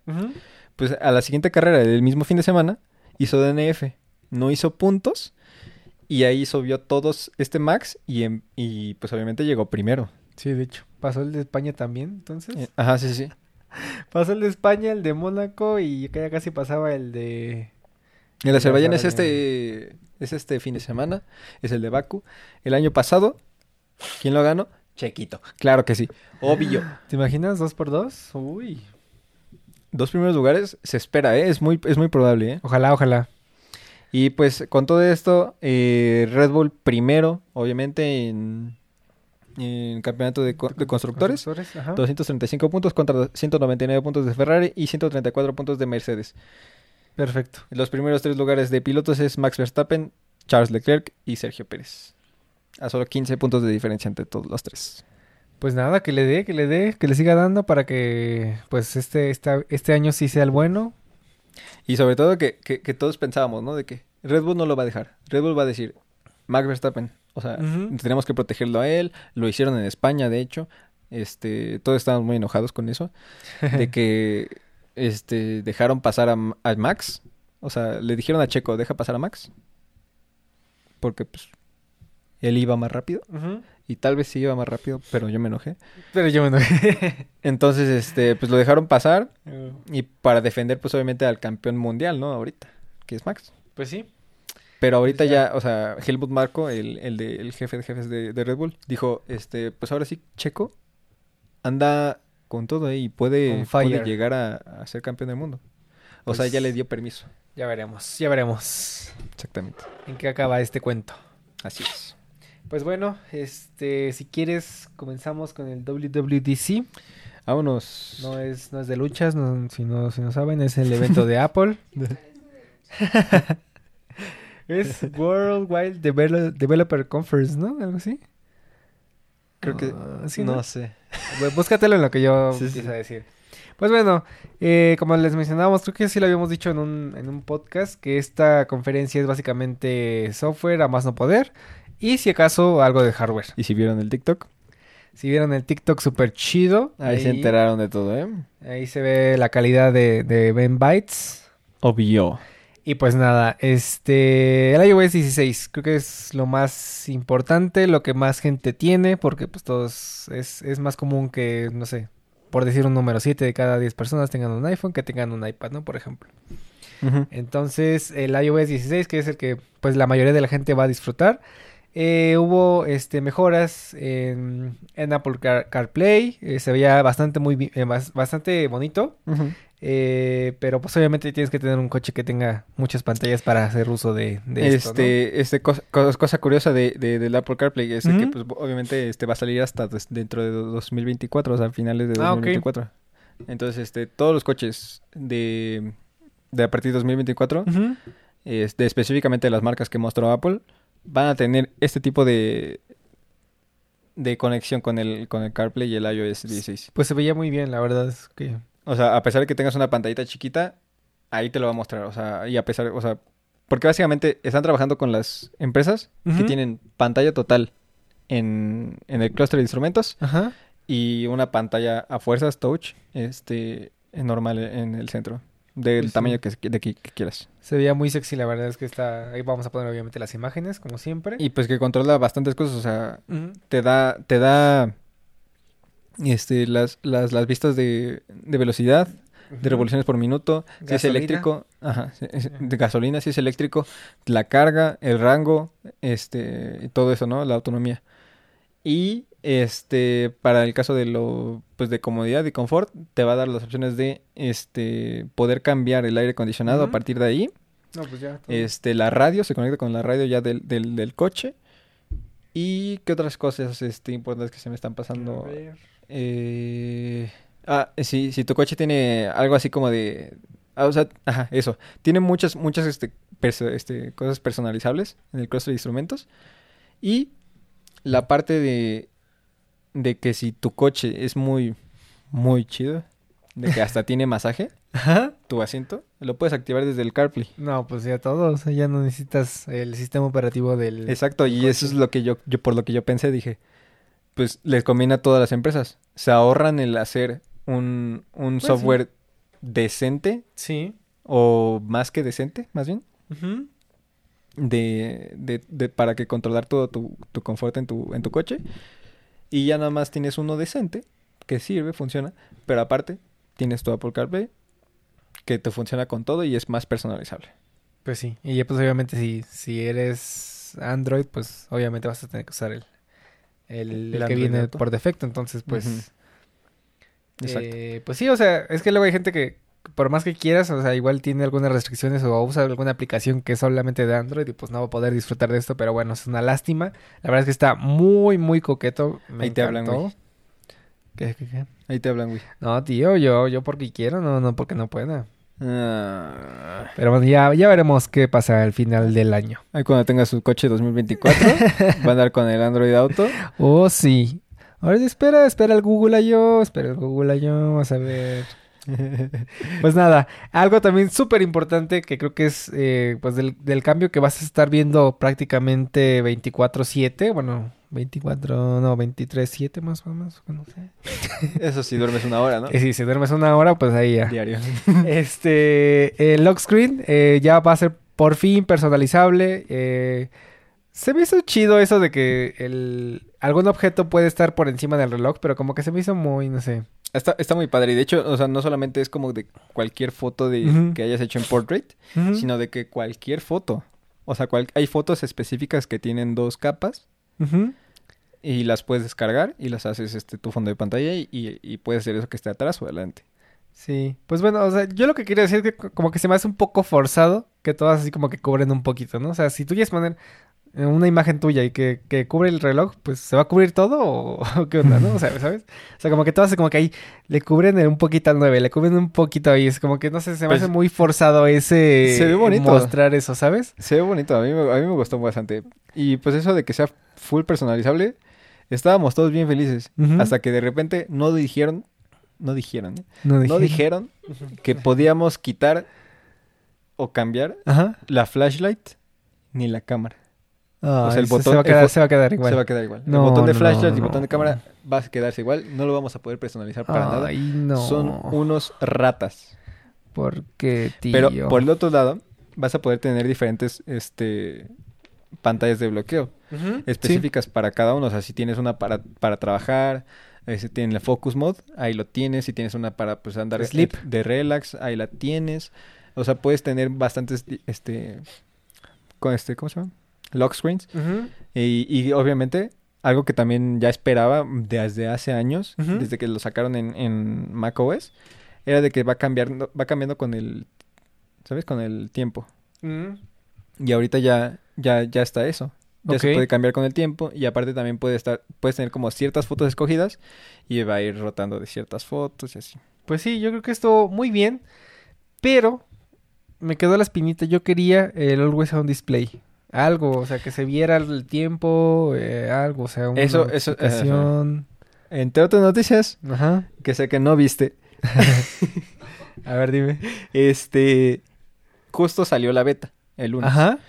Pues a la siguiente carrera del mismo fin de semana hizo DNF, no hizo puntos y ahí subió todos este Max y, en- y pues obviamente llegó primero. Sí, de hecho. Pasó el de España también, entonces. Eh, Ajá, sí, sí. Pasó el de España, el de Mónaco y ya casi pasaba el de... El Azerbaiyán es este, es este fin de semana, es el de Baku. El año pasado, ¿quién lo ganó? Chequito. Claro que sí, obvio. ¿Te imaginas? ¿Dos por dos? Uy. Dos primeros lugares se espera, ¿eh? Es muy, es muy probable, ¿eh? Ojalá, ojalá. Y pues con todo esto, eh, Red Bull primero, obviamente, en, en campeonato de, co- de constructores. ajá. 235 puntos contra 199 puntos de Ferrari y 134 puntos de Mercedes. Perfecto. Los primeros tres lugares de pilotos es Max Verstappen, Charles Leclerc y Sergio Pérez. A solo 15 puntos de diferencia entre todos los tres. Pues nada, que le dé, que le dé, que le siga dando para que pues este, esta- este año sí sea el bueno. Y sobre todo que, que- que todos pensábamos, ¿no? De que Red Bull no lo va a dejar. Red Bull va a decir, Max Verstappen. O sea, tenemos que protegerlo a él. Lo hicieron en España, de hecho. Este, todos estaban muy enojados con eso. De que este, dejaron pasar a, Max. O sea, le dijeron a Checo, deja pasar a Max. Porque pues él iba más rápido. Y tal vez sí iba más rápido, pero yo me enojé. Pero yo me enojé. Entonces, este, pues lo dejaron pasar. Y para defender, pues obviamente al campeón mundial, ¿no? Ahorita, que es Max. Pues sí. Pero ahorita ya. ya, o sea, Helmut Marco, el, el, de, el jefe de jefes de, de Red Bull, dijo, este, pues ahora sí, Checo anda con todo ¿eh? y puede, puede llegar a, a ser campeón del mundo. O sea, Pues- ya le dio permiso. Ya veremos, ya veremos Exactamente. en qué acaba este cuento. Así es. Pues bueno, este, si quieres, comenzamos con el WWDC. Vámonos. No es, no es de luchas, no- si, no, si no saben, es el evento de Apple. es World Wide Devel- Developer Conference, ¿no? Algo así. Creo que... Ah, sí, no, ¿no? sé. Búscatelo en lo que yo Sí, a decir. Pues bueno, eh, como les mencionábamos, creo que sí lo habíamos dicho en un, en un podcast, que esta conferencia es básicamente software a más no poder. Y si acaso algo de hardware. ¿Y si vieron el TikTok? Si vieron el TikTok súper chido, Ahí, se enteraron de todo, ¿eh? ahí se ve la calidad de, de Ben Bytes. Obvio. Y pues nada, este, el iOS 16 creo que es lo más importante, lo que más gente tiene, porque pues todos, es, es más común que, no sé, por decir un número, 7 de cada 10 personas tengan un iPhone que tengan un iPad, ¿no? Por ejemplo. Entonces, el iOS 16, que es el que pues la mayoría de la gente va a disfrutar, eh, hubo este, mejoras en, en Apple Car- CarPlay, eh, se veía bastante, muy, eh, bas- bastante bonito. Eh, pero pues obviamente tienes que tener un coche que tenga muchas pantallas para hacer uso de, de esto, ¿no? este, este cosa, cosa- curiosa de, de- del Apple CarPlay es que pues obviamente este va a salir hasta dentro de do- 2024, o sea, finales de Ah, ok. 2024. Entonces, este, todos los coches de, de a partir de 2024, Ujú. este, específicamente las marcas que mostró Apple, van a tener este tipo de de conexión con el con el CarPlay y el iOS 16. Pues se veía muy bien, la verdad es que... O sea, a pesar de que tengas una pantallita chiquita, ahí te lo va a mostrar. O sea, y a pesar, o sea, porque básicamente están trabajando con las empresas que tienen pantalla total en, en el clúster de instrumentos Ajá. y una pantalla a fuerzas touch, este, normal en el centro, del sí. tamaño que, de que, que quieras. Se veía muy sexy, la verdad es que está... Ahí vamos a poner obviamente las imágenes, como siempre. Y pues que controla bastantes cosas, o sea, te da, te da, este, las, las, las vistas de, de velocidad, de revoluciones por minuto, si es eléctrico, ajá, si es- de gasolina, si es eléctrico, la carga, el rango, este, y todo eso, ¿no? La autonomía. Y este, para el caso de lo, pues de comodidad y confort, te va a dar las opciones de, este, poder cambiar el aire acondicionado a partir de ahí. No, pues ya. todo. Este, la radio, se conecta con la radio ya del, del, del coche. Y qué otras cosas, este, importantes que se me están pasando. A ver. Eh, ah, sí, si tu coche tiene algo así como de... ah, o sea, ajá, eso. Tiene muchas, muchas este, perso- este, cosas personalizables en el clúster de instrumentos. Y la parte de, de que si tu coche es muy, muy chido, de que hasta tiene masaje, tu asiento, lo puedes activar desde el CarPlay. No, pues ya todo, o sea, ya no necesitas el sistema operativo del... Exacto, y coche. eso es lo que yo, yo por lo que yo pensé, dije, pues les conviene a todas las empresas. Se ahorran el hacer un, un Pues sí. software decente, Sí. o más que decente, más bien, de, de, de- para que controlar todo tu, tu confort en tu, en tu coche. Y ya nada más tienes uno decente, que sirve, funciona, pero aparte tienes tu Apple CarPlay, que te funciona con todo y es más personalizable. Pues sí, y ya pues obviamente si, si eres Android, pues obviamente vas a tener que usar el, el, que viene por defecto, entonces pues... Exacto. eh, pues sí, o sea, es que luego hay gente que por más que quieras, o sea, igual tiene algunas restricciones o usa alguna aplicación que es solamente de Android y pues no va a poder disfrutar de esto, pero bueno, es una lástima. La verdad es que está muy, muy coqueto. Me Ahí te hablan, güey. ¿Qué, qué, qué? Ahí te hablan, güey. No, tío, yo, yo porque quiero, no, no porque no pueda. Ah. Pero bueno, ya, ya veremos qué pasa al final del año. Ahí cuando tenga su coche 2024, va a andar con el Android Auto. Oh, sí. Ahora espera, espera el Google I.O., espera el Google I.O., vamos a ver. Pues nada, algo también súper importante que creo que es eh, pues del, del cambio que vas a estar viendo prácticamente 24/7, bueno, 24, no, 23/7 más o menos, no sé. Eso sí, duermes una hora, ¿no? Y si se duermes una hora, pues ahí ya. Diario. Este, el lock screen eh, ya va a ser por fin personalizable. eh, se me hizo chido eso de que el, algún objeto puede estar por encima del reloj, pero como que se me hizo muy, no sé. Está, está muy padre. Y de hecho, o sea, no solamente es como de cualquier foto de, que hayas hecho en portrait, sino de que cualquier foto. O sea, cual- hay fotos específicas que tienen dos capas y las puedes descargar y las haces este tu fondo de pantalla y, y, y puedes hacer eso que esté atrás o adelante. Sí, pues bueno, o sea, yo lo que quiero decir es que co- como que se me hace un poco forzado que todas así como que cubren un poquito, ¿no? O sea, si tú quieres poner una imagen tuya y que, que cubre el reloj, pues ¿se va a cubrir todo o, o qué onda, no? O sea, ¿sabes? O sea, como que todas como que ahí le cubren un poquito al 9, le cubren un poquito ahí, es como que no sé, se me Pues, hace muy forzado ese se ve bonito. mostrar eso, ¿sabes? Se ve bonito, a mí, me- a mí me gustó bastante. Y pues eso de que sea full personalizable, estábamos todos bien felices. Hasta que de repente no dijeron, no dijeron, ¿eh? No, no dije- dijeron que podíamos quitar o cambiar Ajá. la flashlight ni la cámara. Ah, O sea, el se botón- va a el quedar, fo- se va a quedar igual. Se va a quedar igual. No, el botón de no, flashlight y el botón de cámara va a quedarse igual. No lo vamos a poder personalizar para nada. Ay. Son unos ratas. Porque, tío. Pero por el otro lado, vas a poder tener diferentes este, pantallas de bloqueo. Específicas para cada uno. O sea, si tienes una para, para trabajar, eh, si tienes la Focus Mode, ahí lo tienes. Si tienes una para pues andar Sleep. eh, de relax, ahí la tienes. O sea, puedes tener bastantes, este, con este, ¿cómo se llama? Lock screens. Y, y obviamente, algo que también ya esperaba desde hace años, desde que lo sacaron en, en macOS, era de que va cambiando, va cambiando con el, ¿sabes? Con el tiempo. Mm. Y ahorita ya, ya, ya está eso. Ya se puede cambiar con el tiempo y aparte también puede estar, puedes tener como ciertas fotos escogidas y va a ir rotando de ciertas fotos y así. Pues sí, yo creo que estuvo muy bien, pero me quedó la espinita. Yo quería el Always On Display. Algo, o sea, que se viera el tiempo, eh, algo, o sea, una Eso- eso- notificación. Entre otras noticias, Ajá. que sé que no viste, A ver, dime. este, justo salió la beta el lunes. Ajá.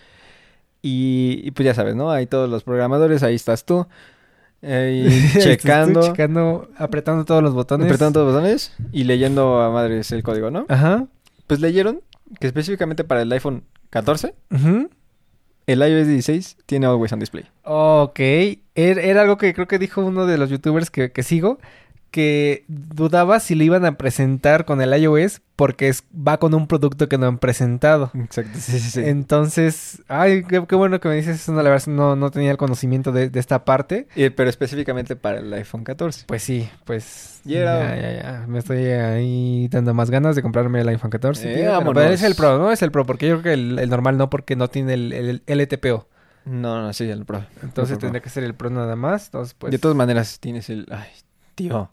Y, y pues ya sabes, ¿no? Ahí todos los programadores, ahí estás tú, eh, y checando, checando, apretando todos los botones. apretando todos los botones y leyendo a madres el código, ¿no? Ajá. Pues leyeron que específicamente para el iPhone 14, Ujú. El iOS 16 tiene Always on Display. Ok, Er- era algo que creo que dijo uno de los youtubers que, que sigo, que dudaba si lo iban a presentar con el iOS porque es, va con un producto que no han presentado. Exacto, sí, sí, sí. Entonces, ay, qué, qué bueno que me dices eso, no, la verdad no, no tenía el conocimiento de, de esta parte. Eh, pero específicamente para el iPhone 14. Pues sí, pues Y era- ya, ya, ya, me estoy ahí dando más ganas de comprarme el iPhone 14. Eh, tío, pero- vámonos. pero es el Pro, ¿no? Es el Pro, porque yo creo que el, el normal no, porque no tiene el, el, LTPO. No, no, sí, el Pro. Entonces El Pro. tendría que ser el Pro nada más. Entonces, pues... De todas maneras, tienes el... Ay, tío.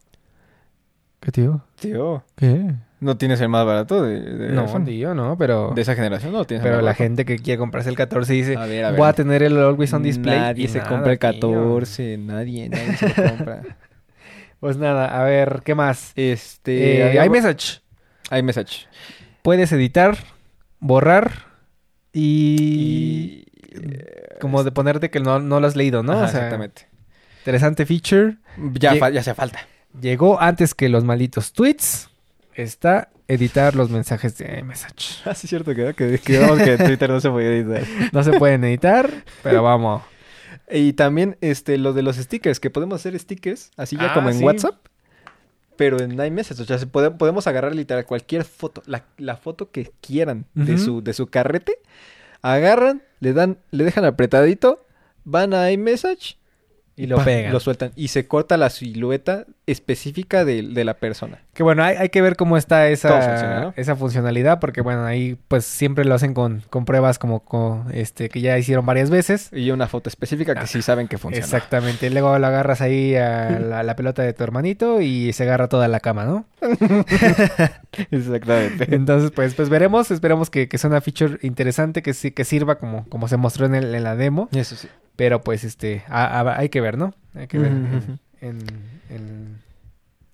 ¿Qué tío? Tío. ¿Qué? No tienes el más barato de, de No, iPhone. tío, no, pero... De esa generación no tienes el Pero más la barato. gente que quiere comprarse el 14 dice, A ver, a ver. voy a tener el Always On Display. Nadie y se nada, compra el tío. 14. Nadie, nadie se lo compra. Pues nada, a ver, ¿qué más? Este... Eh, iMessage. iMessage. Puedes editar, borrar y... Y... Como de ponerte que no, no lo has leído, ¿no? Ajá, O sea, exactamente. interesante feature. Ya, Lle- fa- ya hace falta. Llegó antes que los malditos tweets. Está editar los mensajes de iMessage. Ah, sí es cierto que, que, que, Twitter no se puede editar. No se pueden editar, pero vamos. Y también este lo de los stickers, que podemos hacer stickers así ya Ah, como en sí. WhatsApp, pero en iMessage. O sea, se puede- podemos agarrar literal cualquier foto, la, la foto que quieran de, su, de su carrete, agarran, le dan, le dejan apretadito, van a iMessage Y lo pegan. Lo sueltan. Y se corta la silueta específica de, de la persona. Que bueno, hay, hay que ver cómo está esa, funciona, ¿no? esa funcionalidad, porque bueno, ahí pues siempre lo hacen con, con pruebas como con, este que ya hicieron varias veces. Y una foto específica que sí saben que funciona. Exactamente. Luego lo agarras ahí a la, a la pelota de tu hermanito y se agarra toda la cama, ¿no? Exactamente. Entonces, pues, pues veremos, esperemos que, que sea una feature interesante, que sí, que sirva como, como se mostró en, el- en la demo. Eso sí. Pero pues este, a- a- hay que ver, ¿no? Hay que ver en, en- en-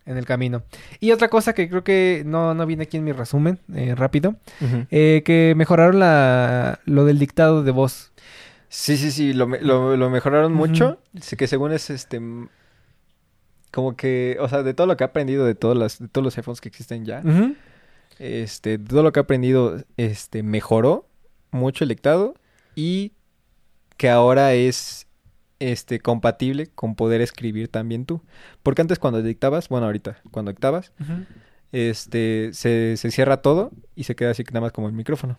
en el camino. Y otra cosa que creo que no, no viene aquí en mi resumen, eh, rápido, eh, que mejoraron la, lo del dictado de voz. Sí, sí, sí, lo, lo, lo mejoraron mucho. Sí, que según es este. Como que, o sea, de todo lo que he aprendido de, todas las, de todos los iPhones que existen ya, este, todo lo que he aprendido, este, mejoró mucho el dictado y que ahora es, este, compatible con poder escribir también tú. Porque antes cuando dictabas, bueno, ahorita, cuando dictabas, este, se, se cierra todo y se queda así nada más como el micrófono.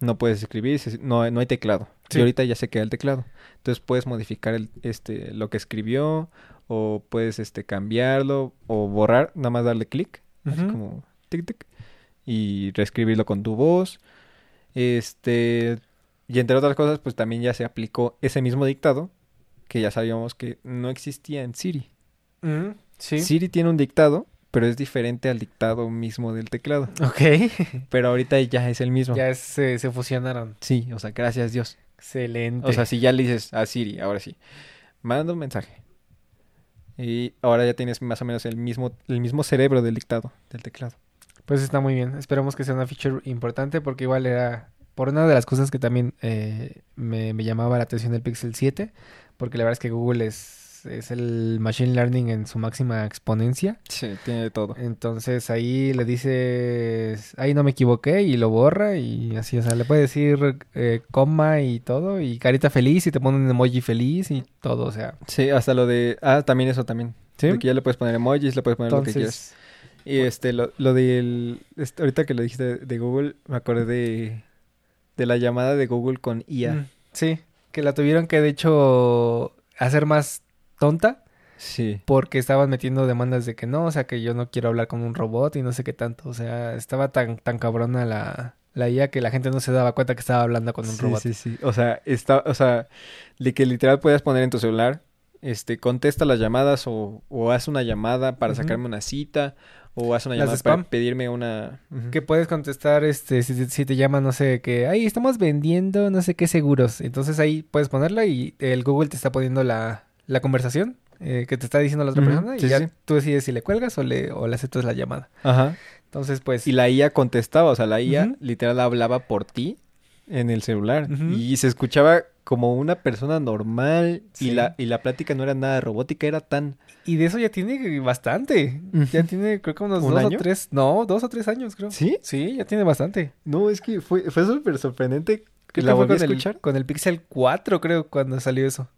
No puedes escribir, se- no, no hay teclado. Sí. Y ahorita ya se queda el teclado. Entonces puedes modificar el, este, lo que escribió o puedes este, cambiarlo o borrar, nada más darle clic, así como tic tic, y reescribirlo con tu voz. Este, y entre otras cosas, pues también ya se aplicó ese mismo dictado que ya sabíamos que no existía en Siri. Sí. Siri tiene un dictado, pero es diferente al dictado mismo del teclado. Ok. Pero ahorita ya es el mismo. ya se, se fusionaron. Sí, o sea, gracias Dios. Excelente. O sea, si ya le dices a Siri, ahora sí, manda un mensaje. Y ahora ya tienes más o menos el mismo, el mismo cerebro del dictado, del teclado. Pues está muy bien. Esperemos que sea una feature importante porque igual era por una de las cosas que también eh, me, me llamaba la atención del Pixel 7, porque la verdad es que Google es, es el Machine Learning en su máxima exponencia. Sí, tiene de todo. Entonces ahí le dices, ahí no me equivoqué y lo borra y así, o sea, le puede decir eh, coma y todo y carita feliz y te pone un emoji feliz y todo, o sea. Sí, hasta lo de... Ah, también eso también. ¿Sí? De que ya le puedes poner emojis, le puedes poner lo que quieras. Entonces, Y este, lo, lo del... este, ahorita que lo dijiste de, de Google, me acordé de, de la llamada de Google con IA. mm, sí, que la tuvieron que de hecho hacer más tonta. Sí. porque estaban metiendo demandas de que no, o sea, que yo no quiero hablar con un robot y no sé qué tanto. O sea, estaba tan, tan cabrona la, la IA que la gente no se daba cuenta que estaba hablando con un sí, robot. Sí, sí, O sea, está, o sea, de que literal puedas poner en tu celular, este, contesta las llamadas o, o haz una llamada para sacarme una cita o haz una llamada para pedirme una... Que puedes contestar, este, si, si te llaman, no sé, que, ay, estamos vendiendo no sé qué seguros. Entonces ahí puedes ponerla y el Google te está poniendo la, la conversación eh, que te está diciendo la otra persona y ya sí. tú decides si le cuelgas o le, o le aceptas la llamada. Ajá. Entonces, pues... Y la IA contestaba, o sea, la IA literal hablaba por ti en el celular y se escuchaba como una persona normal y la y la plática no era nada robótica, era tan Y de eso ya tiene bastante. Ya tiene, creo que unos ¿Un dos año? o tres. No, dos o tres años, creo. ¿Sí? Sí, ya tiene bastante. No, es que fue fue súper sorprendente que la que volví a el, escuchar. con el Pixel 4, creo, cuando salió eso.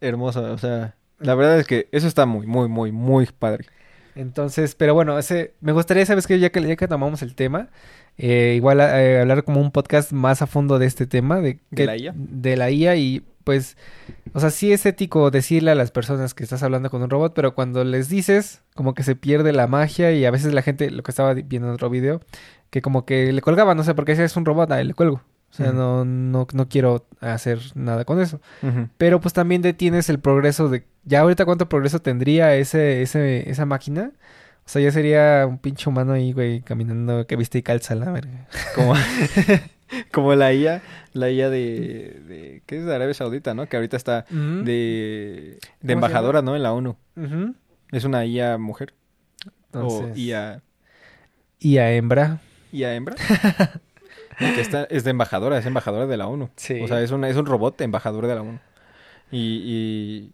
Hermosa, o sea, la verdad es que eso está muy muy muy muy padre. Entonces, pero bueno, ese, me gustaría, ¿sabes qué? Ya que, ya que tomamos el tema, eh, igual eh, hablar como un podcast más a fondo de este tema. ¿De, ¿De que- la IA? De la IA y pues, o sea, sí es ético decirle a las personas que estás hablando con un robot, pero cuando les dices, como que se pierde la magia y a veces la gente, lo que estaba viendo en otro video, que como que le colgaba, no sé, porque si es un robot, ahí le cuelgo. O sea, Ujú. no, no, no quiero hacer nada con eso. Pero pues también detienes el progreso de... Ya ahorita cuánto progreso tendría ese, ese, esa máquina. O sea, ya sería un pinche humano ahí, güey, caminando que viste y calza la verga. Como, como la IA, la IA de, de ¿qué es de Arabia Saudita, no? Que ahorita está de, de embajadora, ¿no? En la ONU. Es una IA mujer o Entonces, IA Y a hembra. IA hembra. que está, es de embajadora, es embajadora de la ONU. Sí. O sea, es un, es un robot embajador de la ONU. Y,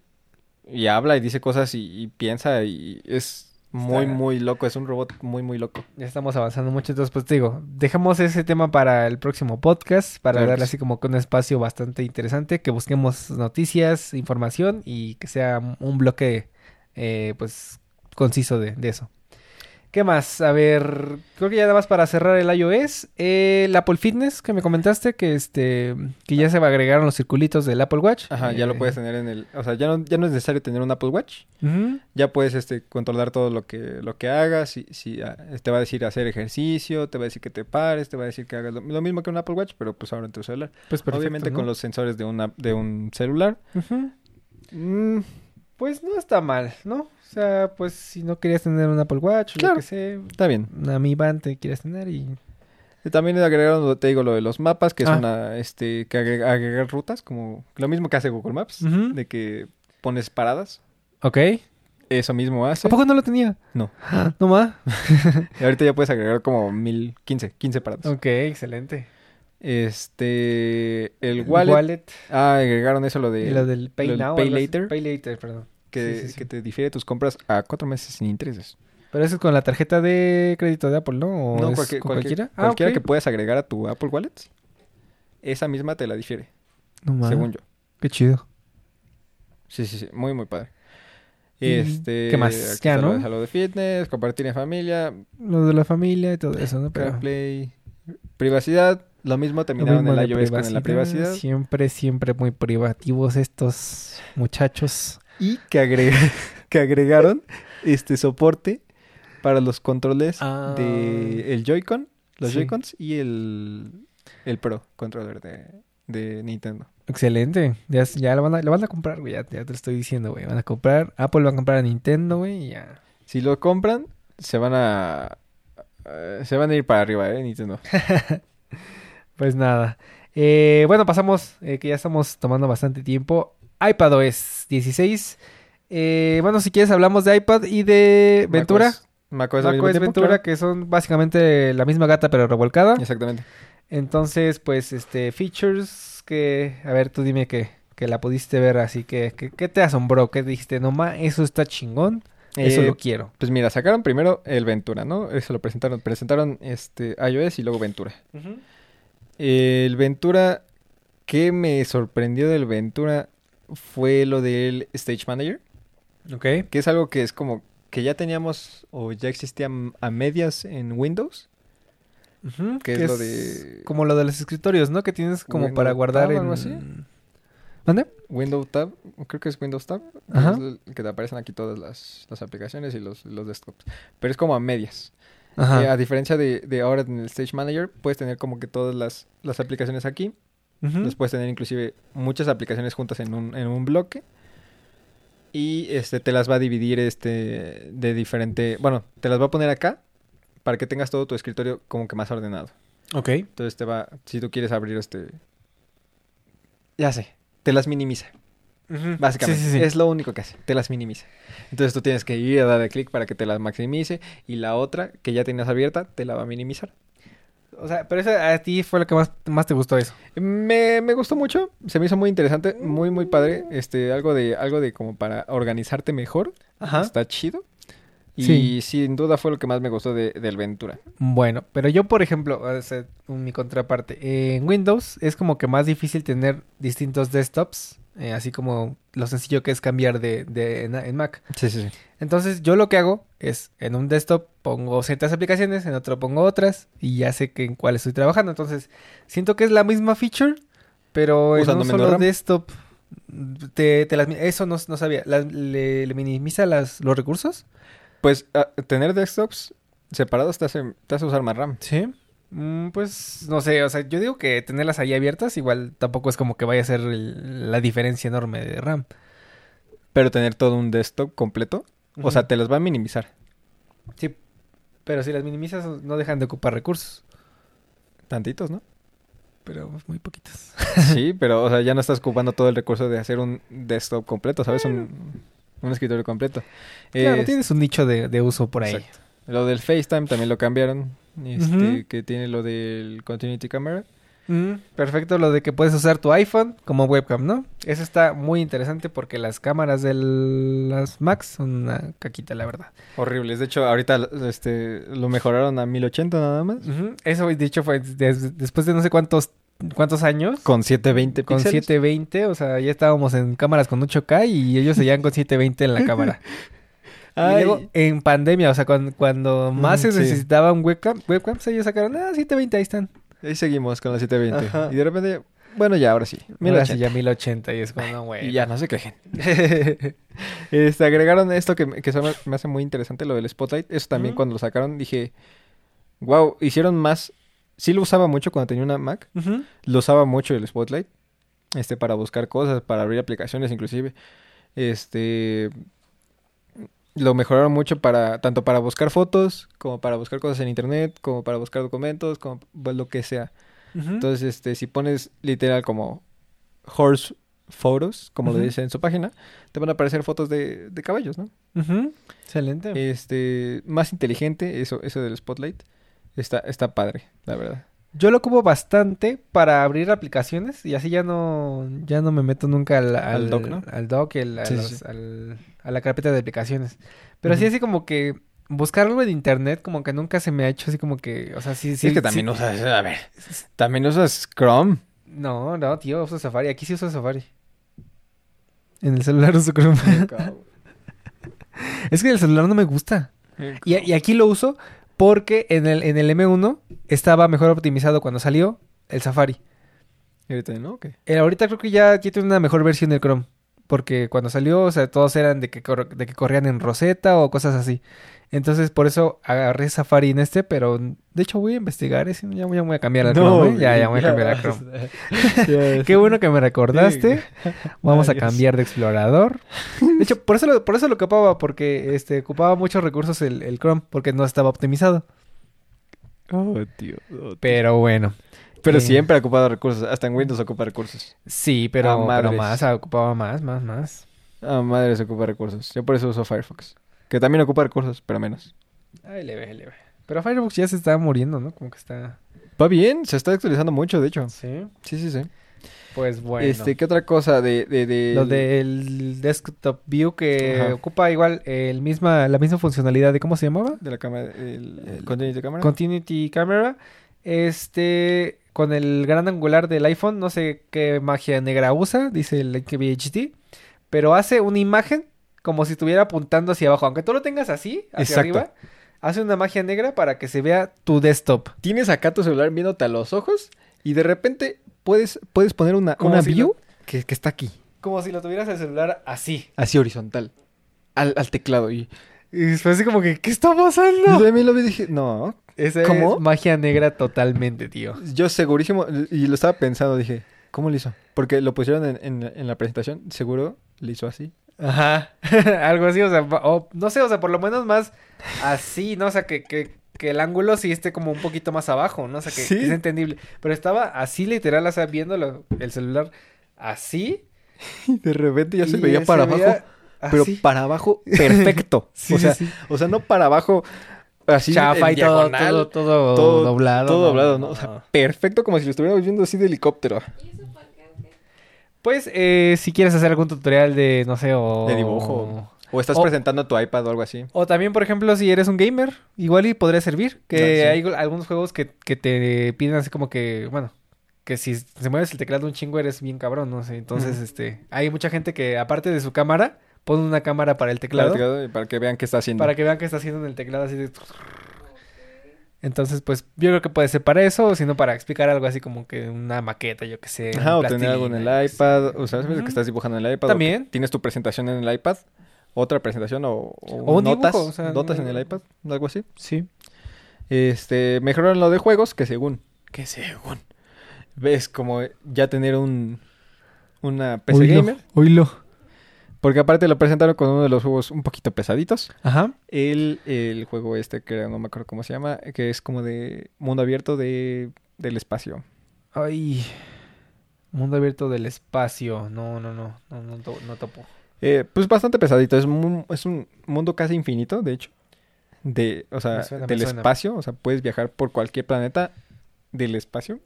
y, y habla y dice cosas y, y piensa y es muy, Está- muy loco. Es un robot muy, muy loco. Ya estamos avanzando mucho, entonces pues te digo, dejamos ese tema para el próximo podcast, para Claro darle sí. así como que un espacio bastante interesante, que busquemos noticias, información y que sea un bloque eh, pues conciso de, de eso. ¿Qué más? A ver, creo que ya nada más para cerrar el iOS, eh, el Apple Fitness que me comentaste que este que ya se agregaron los circulitos del Apple Watch. Ajá, ya lo Eh, puedes tener en el... O sea, ya no, ya no es necesario tener un Apple Watch. ujú. Ya puedes este, controlar todo lo que, lo que hagas. Si, si, ah, te va a decir hacer ejercicio, te va a decir que te pares, te va a decir que hagas lo, lo mismo que un Apple Watch, pero pues ahora en tu celular. Pues perfecto, Obviamente ¿no? con los sensores de, una, de un celular. Ujú. Mm, Pues no está mal, ¿no? O sea, pues si no querías tener un Apple Watch, Claro. lo que sea, está bien. una Mi Band te quieres tener y... Y también agregaron, te digo, lo de los mapas, que es Ah. una, este, que agre- agregar rutas, como lo mismo que hace Google Maps, de que pones paradas. Ok. eso mismo hace. ¿A poco no lo tenía? No. No más. Y ahorita ya puedes agregar como mil, 15, 15 parados. Ok, excelente. Este, el wallet. Ah, agregaron eso lo de y lo del Pay lo Now. Pay. Later. Pay Later, perdón. que, sí, sí, sí. que te difiere tus compras a cuatro meses sin intereses. Pero eso es con la tarjeta de crédito de Apple, ¿no? ¿O no, cualquier- con cualquier- cualquiera? Ah, cualquiera que puedas agregar a tu Apple Wallet, esa misma te la difiere, No según yo. Qué chido. Sí, sí, sí, muy, muy padre. ¿Y Este, qué más? Ya, está lo ¿no? de fitness, compartir en familia, Lo de la familia y todo eso, ¿no? Pero CarPlay, privacidad, lo mismo lo terminaron mismo en la iOS con la privacidad. Siempre, siempre muy privativos estos muchachos. Y que, agrega- que agregaron este soporte para los controles Ah. de el Joy-Con, los Sí. Joy-Cons y el, el Pro controller de, de Nintendo. Excelente. Ya, ya lo, van a, lo van a comprar, güey. Ya, ya te lo estoy diciendo, güey. Van a comprar. Apple va a comprar a Nintendo, güey. Y ya. Si lo compran, se van a eh, se van a ir para arriba, eh, Nintendo. Pues nada. Eh, bueno, pasamos, eh, que ya estamos tomando bastante tiempo. iPadOS 16. Eh, bueno, si quieres hablamos de iPad y de Ventura. macOS tiempo, Ventura, claro. que son básicamente la misma gata pero revolcada. Exactamente. Entonces, pues, este, features que, a ver, tú dime que, que la pudiste ver, así que, ¿qué te asombró? ¿Qué dijiste? No ma, eso está chingón, eso Eh, lo quiero. Pues mira, sacaron primero el Ventura, ¿no? Eso lo presentaron. Presentaron este iOS y luego Ventura. El Ventura, ¿qué me sorprendió del Ventura? Fue lo del Stage Manager, Ok. que es algo que es como que ya teníamos o ya existía a medias en Windows. Ujú, que es lo de- Como lo de los escritorios, ¿no? Que tienes como Windows para guardar Tab, en... algo así. ¿Dónde? Windows Tab, creo que es Windows Tab, que Ajá. que te aparecen aquí todas las, las aplicaciones y los, los desktops. Pero es como a medias. Eh, a diferencia de, de ahora en el Stage Manager, puedes tener como que todas las, las aplicaciones aquí. Ujú. Los puedes tener inclusive muchas aplicaciones juntas en un, en un bloque. Y este te las va a dividir este de diferente. Bueno, te las va a poner acá para que tengas todo tu escritorio como que más ordenado. Ok. Entonces te va, si tú quieres abrir este. Ya sé, te las minimiza. Básicamente, Sí, sí, sí. es lo único que hace, te las minimiza. Entonces tú tienes que ir a darle clic para que te las maximice y la otra que ya tenías abierta te la va a minimizar. O sea, pero eso a ti fue lo que más, más te gustó eso. Me, me gustó mucho, se me hizo muy interesante, muy muy padre, este algo de algo de como para organizarte mejor, Ajá. está chido. Y Sí. sin duda fue lo que más me gustó de, del Ventura. Bueno, pero yo, por ejemplo, mi contraparte, en Windows es como que más difícil tener distintos desktops, eh, así como lo sencillo que es cambiar de, de en, en Mac. Sí, sí, sí. Entonces, yo lo que hago es en un desktop pongo ciertas aplicaciones, en otro pongo otras y ya sé que en cuál estoy trabajando. Entonces, siento que es la misma feature, pero en Usando un menos solo RAM. desktop te, te las, eso no, no sabía. Las- le, le minimiza las, los recursos? Pues ah, tener desktops separados te hace, te hace usar más RAM. Sí. Mm, pues no sé, o sea, yo digo que tenerlas ahí abiertas igual tampoco es como que vaya a ser el- la diferencia enorme de RAM. Pero tener todo un desktop completo, o sea, te las va a minimizar. Sí, pero si las minimizas no dejan de ocupar recursos, Tantitos, ¿no? pero muy poquitos. Sí, pero o sea, ya no estás ocupando todo el recurso de hacer un desktop completo, ¿sabes? Un, un escritorio completo. Claro, Es- tienes un nicho de, de uso por ahí. Exacto. Lo del FaceTime también lo cambiaron. Este, que tiene lo del Continuity Camera. Perfecto, lo de que puedes usar tu iPhone como webcam, ¿no? Eso está muy interesante porque las cámaras de las Macs son una caquita, la verdad. Horribles. De hecho, ahorita este, lo mejoraron a 1080 nada más. Eso, de hecho, fue des- después de no sé cuántos, cuántos años. Con 720 Con píxeles. 720, o sea, ya estábamos en cámaras con 8K y ellos seguían con 720 en la cámara. Y Ay. luego, en pandemia, o sea, cuando, cuando más Mm, se sí. necesitaba un webcam, webcams, ellos sacaron, ah, 720, ahí están. Ahí seguimos con la 720. Ajá. Y de repente, bueno, ya, ahora sí. Ahora sí 1080. ya 1080 y es como, no, güey. Y ya, no se quejen. este, agregaron esto que, me- que me, me hace muy interesante, lo del Spotlight. Eso también cuando lo sacaron dije, wow, hicieron más. Sí lo usaba mucho cuando tenía una Mac. Lo usaba mucho el Spotlight. Este, para buscar cosas, para abrir aplicaciones inclusive. Este... Lo mejoraron mucho para, tanto para buscar fotos, como para buscar cosas en internet, como para buscar documentos, como pues, lo que sea. Entonces, este, si pones literal como horse Photos, como lo dice en su página, te van a aparecer fotos de, de caballos, ¿no? Excelente. Este, más inteligente, eso, eso del Spotlight. Está, está padre, la verdad. Yo lo ocupo bastante para abrir aplicaciones y así ya no, ya no me meto nunca al, Al dock, ¿no? Al dock, y el- a, Sí, sí, los- sí. al- a la carpeta de aplicaciones. Pero así Ujú. así como que buscar algo en internet como que nunca se me ha hecho así como que, o sea, sí, Sí, es que sí- también usas, a ver, también usas Chrome. No, no, tío, uso Safari. Aquí sí uso Safari. En el celular uso Chrome. es que el celular no me gusta. Y, y aquí lo uso porque en el, en el M1 estaba mejor optimizado cuando salió el Safari. Y ahorita, ¿no? Ok. Eh, ahorita creo que ya, ya tiene una mejor versión del Chrome. Porque cuando salió, o sea, todos eran de que, cor- de que corrían en Rosetta o cosas así. Entonces, por eso agarré Safari en este, pero de hecho voy a investigar ese. Ya, voy- ya voy a cambiar al Chrome, ¿eh? Ya, ya voy a cambiar al Chrome. Qué bueno que me recordaste. Vamos a cambiar de explorador. De hecho, por eso lo, por eso lo ocupaba, porque este ocupaba muchos recursos el, el Chrome, porque no estaba optimizado. Oh, tío. oh, tío. Pero bueno. Pero Eh, siempre ha ocupado recursos. Hasta en Windows ocupa recursos. Sí, pero, Ah, más, ah, ocupaba más, más, más. Ah, madre, se ocupa recursos. Yo por eso uso Firefox. Que también ocupa recursos, pero menos. Ay, leve, leve. Pero Firefox ya se está muriendo, ¿no? Como que está... Va bien, se está actualizando mucho, de hecho. Sí. Sí, sí, sí. Pues bueno. Este, ¿qué otra cosa de... de, de- Lo del desktop view que Ajá. ocupa igual el misma, la misma funcionalidad de... ¿Cómo se llamaba? de la cámara, el, El- continuity cámara. Continuity Camera. Este, con el gran angular del iPhone, no sé qué magia negra usa, dice el KBHD, pero hace una imagen como si estuviera apuntando hacia abajo. Aunque tú lo tengas así, hacia Exacto. arriba, hace una magia negra para que se vea tu desktop. Tienes acá tu celular viéndote a los ojos y de repente puedes, puedes poner una, una si view que, que está aquí, Como si lo tuvieras el celular así. así horizontal, al, al teclado. Y Y fue así como que, ¿qué está yo pasando? también lo vi y dije, no, Esa ¿Cómo? es magia negra totalmente, tío. yo segurísimo, y lo estaba pensando, dije, ¿cómo lo hizo? Porque lo pusieron en, en- en la presentación, seguro lo hizo así. Ajá, algo así, o sea, o, no sé, o sea, por lo menos más así, ¿no? O sea, que, que, que el ángulo sí esté como un poquito más abajo, ¿no? O sea, que, Sí. que es entendible. Pero estaba así literal, o sea, viendo el celular así. Y de repente ya se veía para abajo, pero así. para abajo perfecto. Sí, o, sea, sí. o sea, no para abajo así chafa y todo, todo, todo, todo- doblado. todo doblado, ¿no? no, O sea, perfecto como si lo estuviéramos viendo así de helicóptero. ¿Y eso por qué? Pues, eh, si quieres hacer algún tutorial de, no sé, o... De dibujo. O estás O- presentando tu iPad o algo así. O también, por ejemplo, si eres un gamer, igual y podría servir. Que Ah, hay algunos juegos que, que te piden así como que, bueno, que si se mueves el teclado un chingo eres bien cabrón, no sé. Entonces, este, hay mucha gente que aparte de su cámara, pone una cámara para el teclado. Para, el teclado y para que vean qué está haciendo. Para que vean qué está haciendo en el teclado así de... Entonces, pues, yo creo que puede ser para eso, o si no para explicar algo así como que una maqueta, yo que sé. Ajá, o tener algo en el iPad. O sea, ¿sabes Ujú. que estás dibujando en el iPad? También. tienes tu presentación en el iPad. Otra presentación o, o O un notas. dibujo, o sea, notas en el iPad. Algo así. Sí. Este, mejoraron lo de juegos, que según, que según, ves como ya tener un, una PC Oílo, gamer. oílo. Porque aparte lo presentaron con uno de los juegos un poquito pesaditos. Ajá. El, el juego este, que no me acuerdo cómo se llama, que es como de mundo abierto de, del espacio. Ay. Mundo abierto del espacio. No, no, no. No, no, no topo. Eh, pues bastante pesadito, es, mu- es un mundo casi infinito, de hecho. De, o sea, suena, del espacio, o sea, puedes viajar por cualquier planeta del espacio.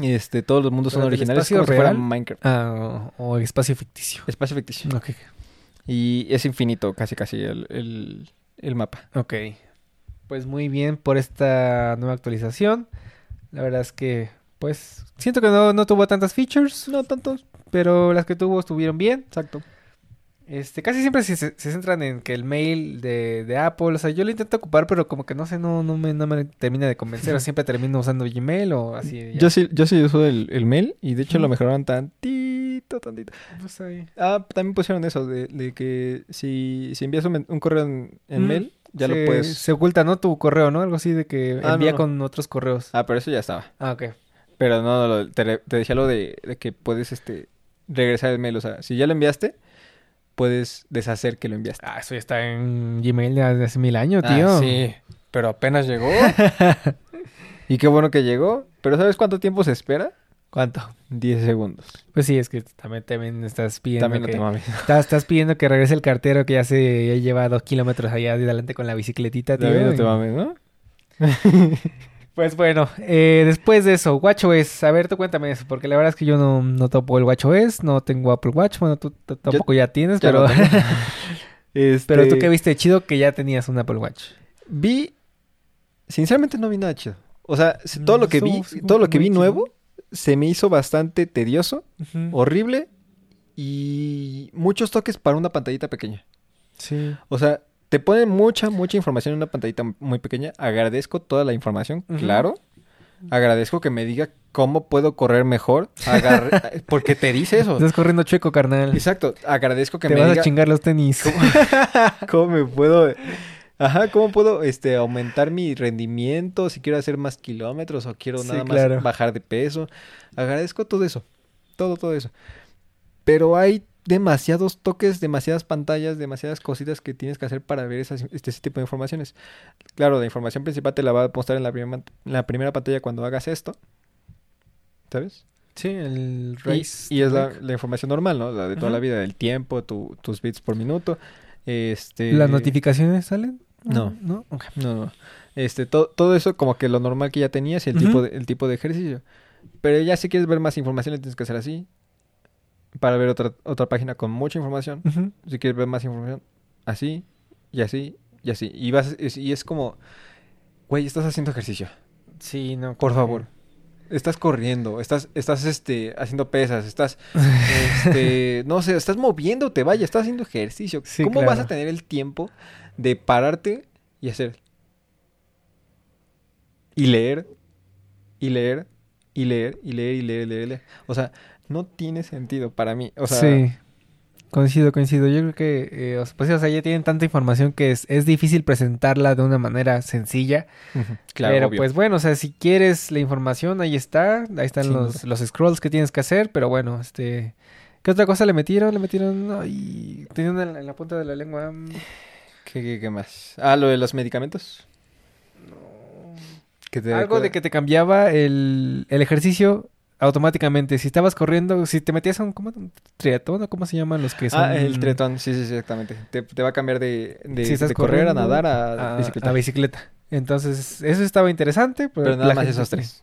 Este, todos los mundos son ¿Pero del originales espacio como si fuera real? Minecraft. Ah, o, espacio ficticio. Espacio ficticio. Ok. Y es infinito, casi casi el, el, el mapa. Ok. Pues muy bien por esta nueva actualización. La verdad es que, pues, siento que no, no tuvo tantas features. No tantos. Pero las que tuvo estuvieron bien. Exacto. Este, casi siempre se, centran en que el mail de, de Apple, o sea, yo lo intento ocupar, pero como que no sé, no, no, me, no me termina de convencer. o siempre termino usando Gmail o así. ya. Yo sí, yo sí uso el, el mail y de hecho lo mejoraron tantito, tantito. Pues ahí. Ah, también pusieron eso de, de que si, si envías un, correo en, en Mm, mail, ya se, lo puedes... Se oculta, ¿no? Tu correo, ¿no? Algo así de que Ah, envía no. con otros correos. Ah, pero eso ya estaba. Ah, ok. Pero no, te, te decía lo de, de que puedes este regresar el mail. O sea, si ya lo enviaste, puedes deshacer que lo enviaste. Ah, eso ya está en Gmail desde hace mil años, Ah, tío. sí, pero apenas llegó. y qué bueno que llegó. Pero ¿sabes cuánto tiempo se espera? ¿Cuánto? 10 segundos. Pues sí, es que también, también estás pidiendo También no que... te mames. Estás, estás pidiendo que regrese el cartero que ya se ya lleva dos kilómetros allá de adelante con la bicicletita, tío. También no te mames, ¿no? Pues bueno, eh, después de eso, WatchOS. A ver, tú cuéntame eso, porque la verdad es que yo no, no topo el WatchOS, no tengo Apple Watch. Bueno, tú tampoco ya tienes, Ya pero... Este, pero tú qué viste chido que ya tenías un Apple Watch. Vi, sinceramente no vi nada chido. O sea, s- todo No, lo que vi, todo lo que que vi nuevo se me hizo bastante tedioso, horrible y muchos toques para una pantallita pequeña. Sí. O sea, te ponen mucha, mucha información en una pantallita muy pequeña. Agradezco toda la información, claro. Agradezco que me diga cómo puedo correr mejor. Agarre- porque te dice eso. Estás corriendo chueco, carnal. Exacto. Agradezco que Te me vas diga a chingar los tenis. cómo me puedo... Ajá, cómo puedo este, aumentar mi rendimiento, si quiero hacer más kilómetros o quiero Sí, nada más bajar de peso. Agradezco todo eso. Todo, todo eso. Pero hay demasiados toques, demasiadas pantallas, demasiadas cositas que tienes que hacer para ver esas, este, ese tipo de informaciones. Claro, la información principal te la va a mostrar en la, primera la primera pantalla cuando hagas esto. ¿Sabes? Sí, el race. Y, es la, información normal, ¿no? La de toda Ajá. la vida, del tiempo, tu- tus bits por minuto. Este... ¿Las notificaciones salen? No. ¿No? No, no. Este, to- todo eso como que lo normal que ya tenías y el, tipo de, el tipo de ejercicio. Pero ya si quieres ver más información, le tienes que hacer así. Para ver otra, otra página con mucha información. Si quieres ver más información, así, y así, y así. Y, vas, es- y es como, güey, estás haciendo ejercicio. Sí, no. Por favor. Estás corriendo, estás, estás este, haciendo pesas, estás, este, no sé, estás moviéndote, vaya, estás haciendo ejercicio. Sí, ¿Cómo vas a tener el tiempo de pararte y hacer? Y leer, y leer, y leer, y leer, y leer, y leer, y leer. O sea, no tiene sentido para mí. O sea, sí. Coincido, coincido. Yo creo que, eh, pues, o sea, ya tienen tanta información que es, es difícil presentarla de una manera sencilla. claro, pero obvio. pues bueno, o sea, si quieres la información, ahí está. Ahí están los, los scrolls que tienes que hacer. Pero bueno, este... ¿Qué otra cosa le metieron? Le metieron... Ay, tenían en la, en la punta de la lengua... ¿Qué, qué, qué más? Ah, lo de los medicamentos. Te Algo de que te cambiaba el, el ejercicio automáticamente. Si estabas corriendo, si te metías a un, un triatlón, ¿o ¿cómo se llaman los que son? Ah, el tretón, sí, sí, sí, exactamente. Te, te va a cambiar de, de, Si estás de correr a nadar a, a bicicleta. a bicicleta. Entonces, eso estaba interesante. Pero, Pero nada más gente- esos tres.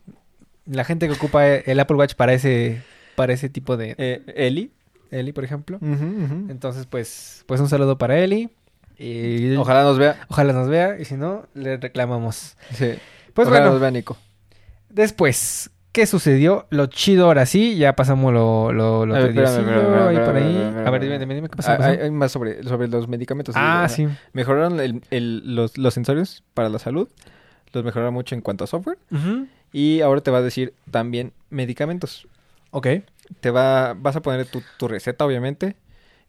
La gente que ocupa el Apple Watch para ese, para ese tipo de... Eh, Eli. Eli, por ejemplo. Entonces, pues, pues un saludo para Eli. Y Ojalá nos vea. ojalá nos vea y si no, le reclamamos. Sí. Pues Ojalá bueno, nos vea Nico. después, ¿qué sucedió? Lo chido ahora sí, ya pasamos lo, lo, lo espérame, ahí por ahí. A ver, dime, dime, dime, ¿qué pasó? Ah, ¿Qué pasó? Hay, hay más sobre, sobre los medicamentos. ah, sí. Mejoraron el- el- los, los sensores para la salud. Los mejoraron mucho en cuanto a software. Y ahora te va a decir también medicamentos. Ok. Te va, vas a poner tu, tu receta, obviamente.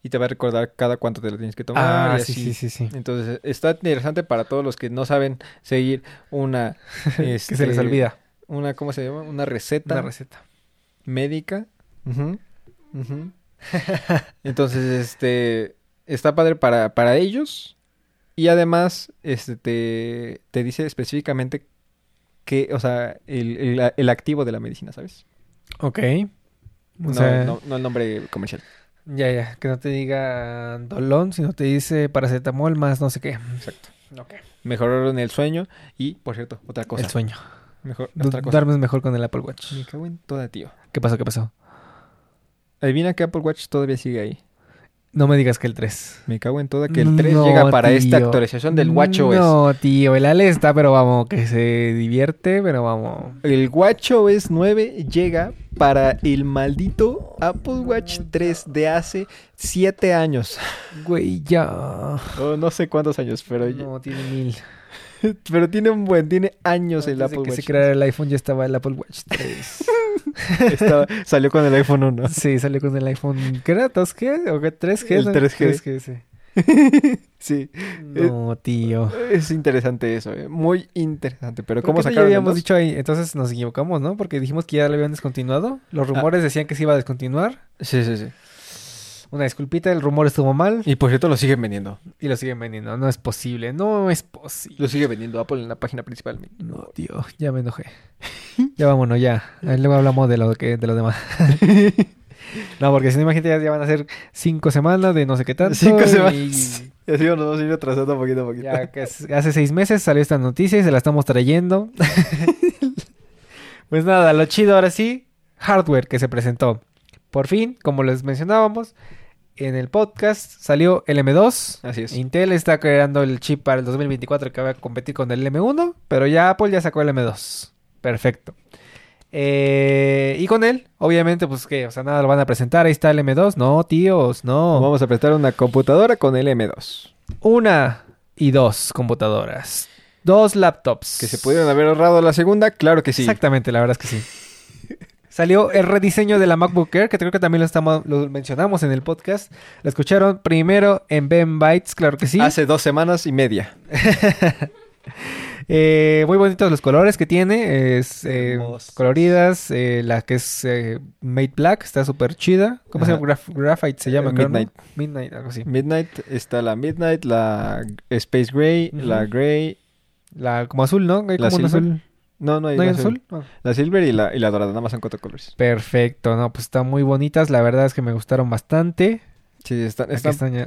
Y te va a recordar cada cuánto te lo tienes que tomar. Ah, y así. sí, sí, sí. Entonces, está interesante para todos los que no saben seguir una... que se les este, olvida. Una, ¿cómo se llama? Una receta Una receta. médica. Entonces, este... Está padre para, para ellos. Y además, este, te, te dice específicamente que, o sea, el, el- el activo de la medicina, ¿sabes? Ok. O No, sea, no, no el nombre comercial. ya, ya. Que no te diga dolón, sino te dice paracetamol más no sé qué. Exacto. Ok. Mejoraron el sueño y, por cierto, otra cosa. El sueño. Mejor, otra cosa. Duermes mejor con el Apple Watch. Me cago en toda, tío. ¿Qué pasó? ¿Qué pasó? Adivina que Apple Watch todavía sigue ahí. No me digas que el 3. Me cago en toda que el 3 No, llega para esta actualización del WatchOS. No, tío, el Ale está, pero vamos, que se divierte, pero vamos. El WatchOS 9 llega para el maldito Apple Watch 3 de hace 7 años. Güey, ya. O no sé cuántos años, pero, No, tiene mil. pero tiene un buen, tiene años el Antes de Apple que Watch. se creara el iPhone ya estaba el Apple Watch 3. Estaba- salió con el iPhone 1. sí, salió con el iPhone. ¿Qué era? ¿2G? ¿O qué? ¿3G? El ¿no? 3G. 3G, sí. Sí, No, tío. es interesante eso, eh, muy interesante. Pero ¿Cómo ¿cómo ya sacaron el habíamos dicho ahí? Entonces nos equivocamos, ¿no? Porque dijimos que ya lo habían descontinuado. Los rumores decían que se iba a descontinuar. Sí, sí, sí. Una disculpita, el rumor estuvo mal Y por cierto lo siguen vendiendo. y lo siguen vendiendo. No es posible, no es posible. Lo sigue vendiendo Apple en la página principal. No, tío, ya me enojé. Ya vámonos, ya. Luego hablamos de lo que de lo demás. no, porque si no, imagínate, ya, ya van a ser cinco semanas de no sé qué tanto. Cinco semanas. Y así nos vamos a ir atrasando poquito a poquito. Ya que hace seis meses salió esta noticia y se la estamos trayendo. pues nada, lo chido ahora sí, hardware que se presentó. Por fin, como les mencionábamos, en el podcast salió el M2. Así es. Intel está creando el chip para el 2024 que va a competir con el M1, pero ya Apple ya sacó el M2. Perfecto. Eh, y con él, obviamente, pues que, o sea, nada lo van a presentar. Ahí está el M2. No, tíos, no. Vamos a prestar una computadora con el M2. Una y dos computadoras. Dos laptops. ¿Que se pudieron haber ahorrado la segunda? Claro que sí. Exactamente, la verdad es que sí. Salió el rediseño de la MacBook Air, que creo que también lo, estamos, lo mencionamos en el podcast. Lo escucharon primero en Ben Bytes, claro que sí. Hace dos semanas y media. Eh, muy bonitos los colores que tiene. Es eh, coloridas. eh, la que es Made Black está súper chida. ¿Cómo se llama? Graf- Graphite se llama, Eh, creo, ¿no? Midnight. Midnight, algo así. Midnight, está la Midnight, la Space Gray, la Gray, La, como azul, ¿no? Hay la como azul. No, no hay, ¿No hay azul? azul. Ah. La Silver y la, y la dorada, nada más son cuatro colores. Perfecto, no, pues están muy bonitas. La verdad es que me gustaron bastante. Sí, están,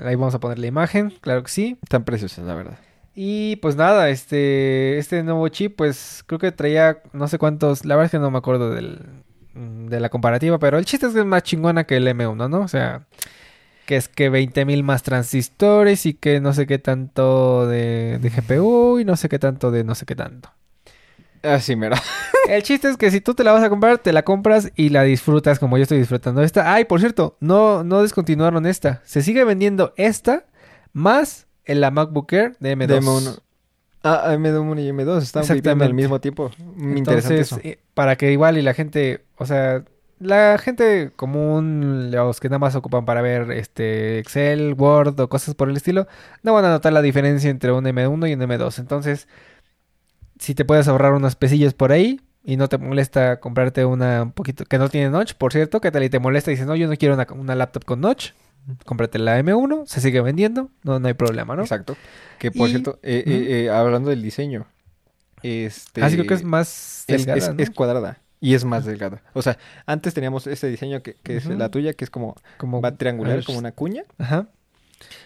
ahí vamos a poner la imagen, claro que sí. están preciosas, la verdad. Y pues nada, este, este nuevo chip, pues creo que traía no sé cuántos, la verdad es que no me acuerdo del, mm, de la comparativa, pero el chiste es que es más chingona que el M1, ¿no? O sea, que es que 20.000 más transistores y que no sé qué tanto de, de GPU y no sé qué tanto de no sé qué tanto. Así, mero. El chiste es que si tú te la vas a comprar, te la compras y la disfrutas como yo estoy disfrutando esta. Ay, por cierto, no, no descontinuaron esta. Se sigue vendiendo esta más en la MacBook Air de M2. De M1. Ah, M1 y M2 están viviendo al mismo tiempo. Interesante Entonces, eso. eh, para que igual y la gente, o sea, la gente común, los que nada más ocupan para ver este Excel, Word o cosas por el estilo, no van a notar la diferencia entre un M1 y un M2. Entonces, si te puedes ahorrar unos pesillos por ahí y no te molesta comprarte una un poquito que no tiene notch, por cierto, que tal y te molesta y dices, no, yo no quiero una, una laptop con notch, cómprate la M1, se sigue vendiendo, no, no hay problema, ¿no? Exacto. Que por Y- cierto, eh, eh, eh, hablando del diseño, este... Así creo que es más es, delgada, es- ¿no? es cuadrada y es más delgada. O sea, antes teníamos este diseño que, que es la tuya, que es como como va triangular, como una cuña. Ajá,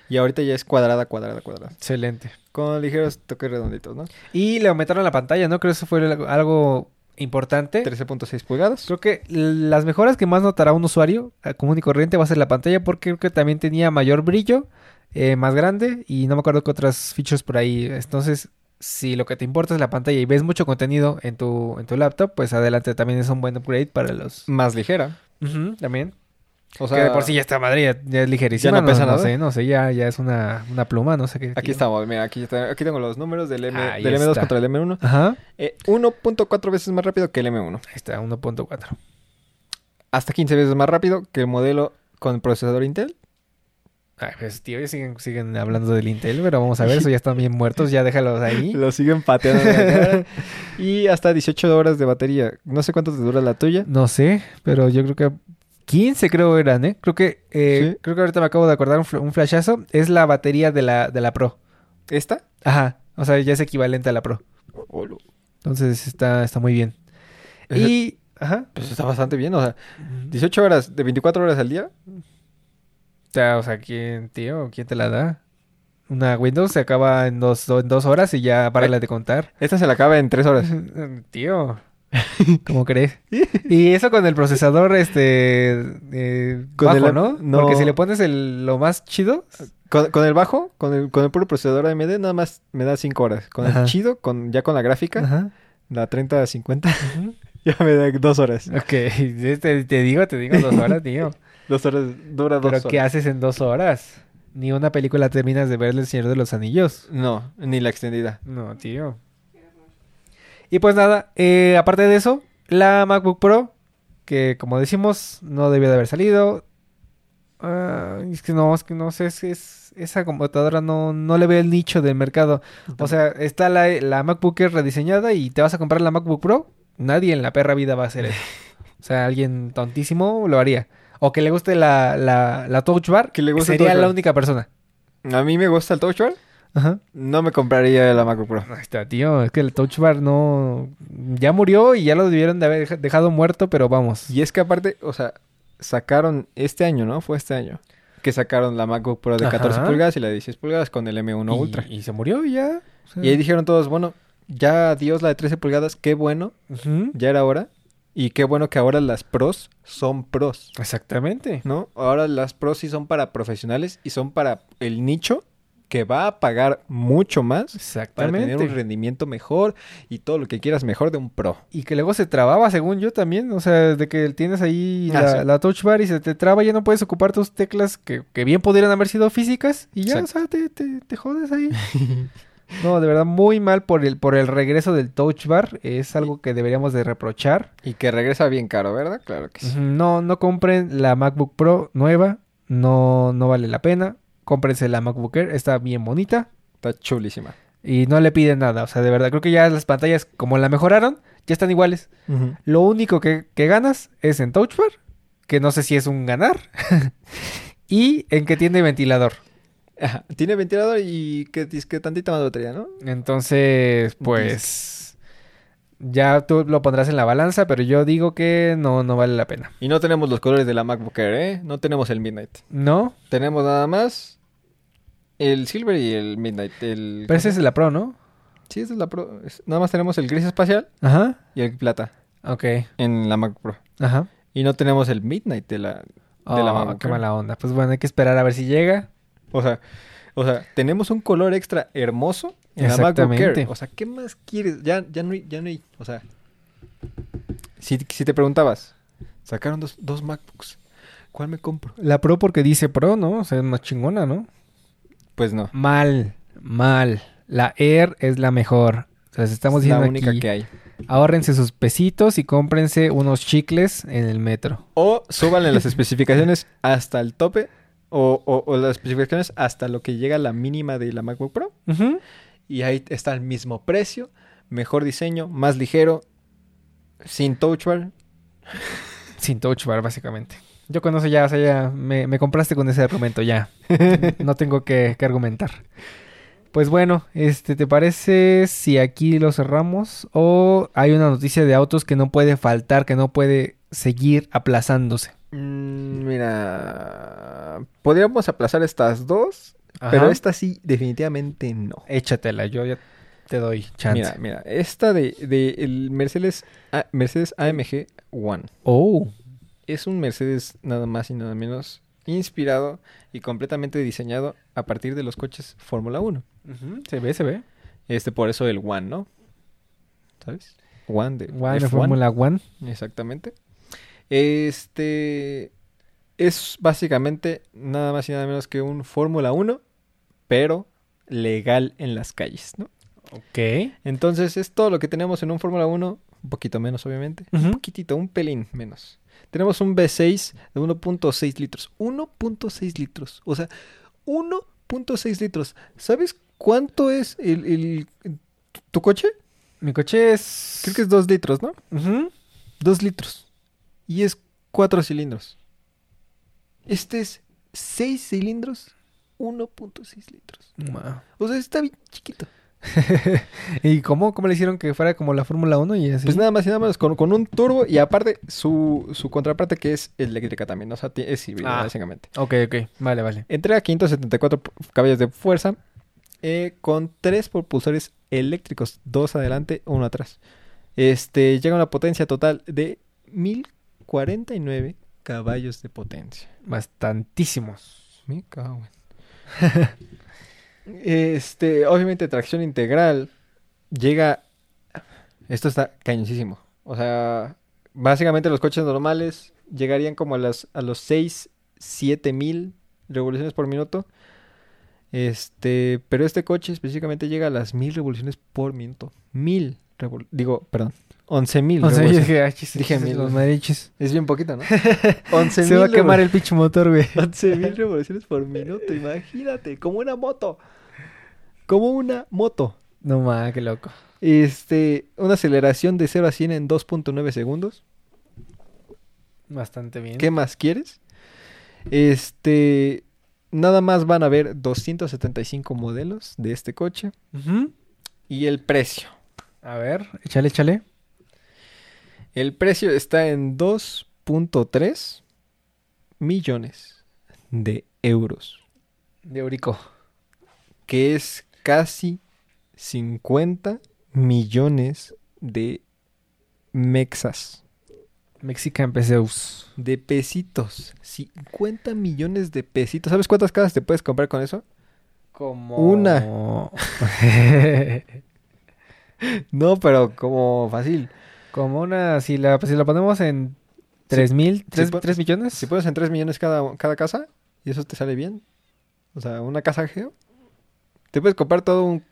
Y ahorita ya es cuadrada, cuadrada, cuadrada. excelente. Con ligeros toques redonditos, ¿no? Y le aumentaron la pantalla, ¿no? Creo que eso fue algo- importante. 13.6 pulgadas. Creo que las mejoras que más notará un usuario eh, común y corriente va a ser la pantalla porque creo que también tenía mayor brillo, eh, más grande y no me acuerdo qué otras features por ahí. Entonces, si lo que te importa es la pantalla y ves mucho contenido en tu, en tu laptop, pues adelante también es un buen upgrade para los... Más ligera. Ujú, también. O que de por sí ya está madre, ya, ya es ligerísima. Ya no pesa nada. sé, no sé, ya, ya es una, una pluma, no sé qué. Aquí tío. estamos, mira, aquí, está- aquí tengo los números del, M, Ahí del M2 está. contra el M1. Ajá. Eh, 1.4 veces más rápido que el M1. Ahí está, 1.4. Hasta 15 veces más rápido que el modelo con procesador Intel. Ay, pues tío, ya siguen, siguen hablando del Intel, pero vamos a ver, eso ya están bien muertos, ya déjalos ahí. Lo siguen pateando cara. Y hasta 18 horas de batería. No sé cuánto te dura la tuya. No sé, pero yo creo que 15 creo eran, ¿eh? Creo que, eh, ¿Sí? creo que ahorita me acabo de acordar un, fl- un flashazo, es la batería de la, de la Pro. ¿Esta? Ajá, o sea, ya es equivalente a la Pro. Entonces está, está muy bien. Y, ajá, Pues está bastante bien, o sea, 18 horas de 24 horas al día. o sea, o sea, ¿quién, tío? ¿Quién te la da? Una Windows se acaba en dos, en dos horas y ya para de contar. Esta se la acaba en 3 horas. Tío, ¿cómo crees? Y eso con el procesador, este, eh, Con bajo, el- ¿no? no. Porque si le pones el, lo más chido, Con, con el bajo, con el, con el puro procesador AMD, nada más me da 5 horas. Con Ajá. el chido, con, ya con la gráfica, Ajá. la 3050, Ujú. ya me da 2 horas. Ok, te, te digo, te digo dos horas, tío. 2 horas, dura 2 Pero horas. ¿qué haces en dos horas? Ni una película terminas de ver El Señor de los Anillos. No, ni la extendida. No, tío. Y pues nada, eh, aparte de eso, la MacBook Pro, que como decimos, no debió de haber salido. Ah, es que no, es que no sé, es, es- esa computadora no, no le ve el nicho del mercado. O sea, está la, la MacBook Air rediseñada y te vas a comprar la MacBook Pro. Nadie en la perra vida va a hacer eso. O sea, alguien tontísimo lo haría. O que le guste la, la, la Touch Bar, Que le guste sería la única persona. A mí me gusta el Touch Bar, Ajá. no me compraría la MacBook Pro. Ahí está, tío. Es que el Touch Bar no... Ya murió y ya lo debieron de haber deja- dejado muerto, pero vamos. Y es que aparte, o sea, sacaron este año, ¿no? Fue este año. Que sacaron la MacBook Pro de 14 Ajá. pulgadas y la de 16 pulgadas con el M1 y, Ultra. Y se murió y ya. O sea, Y ahí dijeron todos, bueno, ya adiós la de 13 pulgadas, qué bueno, ya era hora. Y qué bueno que ahora las pros son pros, Exactamente. ¿no? Ahora las pros sí son para profesionales y son para el nicho que va a pagar mucho más para tener Exactamente. un rendimiento mejor y todo lo que quieras mejor de un pro. Y que luego se trababa, según yo también. O sea, de que tienes ahí Ah, la, sí. la touch bar y se te traba, ya no puedes ocupar tus teclas que, que bien pudieran haber sido físicas. Y ya, Exacto. o sea, te, te, te jodes ahí. no, de verdad, muy mal por el, por el regreso del touch bar. Es algo que deberíamos de reprochar. Y que regresa bien caro, ¿verdad? Claro que sí. No, no compren la MacBook Pro nueva. No, no vale la pena. Cómprense la MacBook Air. Está bien bonita. Está chulísima. Y no le piden nada. O sea, de verdad, creo que ya las pantallas, como la mejoraron, ya están iguales. Lo único que, que ganas es en Touch Bar, que no sé si es un ganar, y en que tiene ventilador. Ajá, Tiene ventilador y que, que tantita más batería, ¿no? Entonces, pues ya tú lo pondrás en la balanza, pero yo digo que no, no vale la pena. Y no tenemos los colores de la MacBook Air, ¿eh? No tenemos el Midnight. ¿No? Tenemos nada más el Silver y el Midnight. El... Pero esa es la Pro, ¿no? Sí, esa es la Pro. Nada más tenemos el gris espacial Ajá. y el plata Ok. en la MacBook Pro. Ajá. Y no tenemos el Midnight de la, de la Oh, MacBook qué mala onda. Pues bueno, hay que esperar a ver si llega. O sea, o sea, tenemos un color extra hermoso en la MacBook Air. O sea, ¿qué más quieres? Ya, ya no hay, ya no hay, o sea, si, si te preguntabas, sacaron dos, dos MacBooks, ¿cuál me compro? La Pro porque dice Pro, ¿no? O sea, es más chingona, ¿no? Pues no, Mal, mal. La Air es la mejor. O sea, les estamos es la diciendo única aquí, que hay. ahórrense sus pesitos y cómprense unos chicles en el metro. O súbanle las especificaciones hasta el tope, o, o- o las especificaciones hasta lo que llega a la mínima de la MacBook Pro, y ahí está el mismo precio, mejor diseño, más ligero, sin touch bar. Sin touch bar, básicamente. Yo con eso ya, o sea, ya me, me compraste con ese argumento, ya. no tengo que, que argumentar. Pues bueno, este, ¿te parece si aquí lo cerramos? O hay una noticia de autos que no puede faltar, que no puede seguir aplazándose. Mm, mira, podríamos aplazar estas dos, Ajá. pero esta sí, definitivamente no. Échatela, yo ya te doy chance. Mira, mira, esta de, de el Mercedes, Mercedes AMG One Oh, es un Mercedes nada más y nada menos inspirado y completamente diseñado a partir de los coches Fórmula 1. Ujú, se ve, se ve. Este, por eso el One, ¿no? ¿Sabes? One de One, F1. Fórmula One. Exactamente. Este es básicamente nada más y nada menos que un Fórmula 1, pero legal en las calles, ¿no? Ok. Entonces es todo lo que tenemos en un Fórmula 1, un poquito menos obviamente, un poquitito, un pelín menos. Tenemos un V6 de 1.6 litros, 1.6 litros, o sea, 1.6 litros. ¿Sabes cuánto es el, el- tu coche? Mi coche es... Creo que es 2 litros, ¿no? Ujú. 2 litros. Y es 4 cilindros. Este es 6 cilindros, 1.6 litros. Wow. O sea, está bien chiquito. ¿Y cómo? ¿Cómo le hicieron que fuera como la Fórmula 1 y así? Pues nada más y nada menos con, con un turbo y aparte su, su contraparte que es eléctrica también. O sea, es híbrida Ah. básicamente. Ok, ok. Vale, vale. Entrega 574 p- caballos de fuerza eh, con 3 propulsores eléctricos. Dos adelante, uno atrás. Este llega a una potencia total de 1049 caballos de potencia. Bastantísimos. Me cago en- Este, obviamente tracción integral llega esto está cañosísimo. O sea, básicamente los coches normales llegarían como a las a los 6 7 mil revoluciones por minuto. Este, pero este coche específicamente llega a las mil revoluciones por minuto. Mil revol- digo, perdón, 11 mil. O sea, yo revoluciones. dije, mil. los. Es bien poquito, ¿no? 11 Se va a quemar el pinche motor, güey. 11.000 revoluciones por minuto, imagínate, como una moto. Como una moto. No ma, qué loco. Este, una aceleración de 0 a 100 en 2.9 segundos. Bastante bien. ¿Qué más quieres? Este, nada más van a haber 275 modelos de este coche. Y el precio. A ver, échale, échale. El precio está en 2.3 millones de euros. De Eurico. Que es casi 50 millones de mexas. Mexican Peseus. De pesitos. 50 millones de pesitos. ¿Sabes cuántas casas te puedes comprar con eso? Como... Una. No, pero como fácil. Como una... Si la, si la ponemos en... ¿Tres mil? ¿Tres, pon- tres millones? Si pones en 3 millones cada, cada casa, y eso te sale bien. O sea, una casa geo. Te puedes comprar todo un,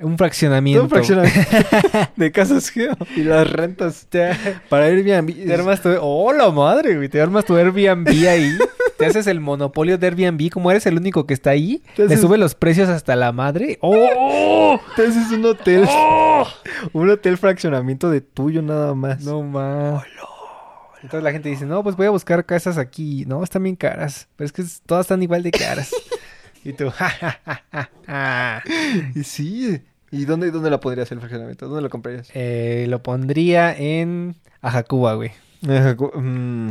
Un todo fraccionamiento. un fraccionamiento de casas geo. Y las rentas Te, para Airbnb. te armas tu... ¡Oh, la madre, güey! Te armas tu Airbnb ahí. Te haces el monopolio de Airbnb. Como eres el único que está ahí, Te le haces- sube los precios hasta la madre. ¡Oh! Te haces un hotel. Un hotel fraccionamiento de tuyo nada más. No más. Entonces la gente dice, no, pues voy a buscar casas aquí. No, están bien caras. Pero es que todas están igual de caras. Y tú, ja, ja, ja, ja, ja. Y sí. ¿Y dónde, dónde la podrías el fraccionamiento? ¿Dónde lo comprarías? Eh, lo pondría en Ajacuba, güey. Mm.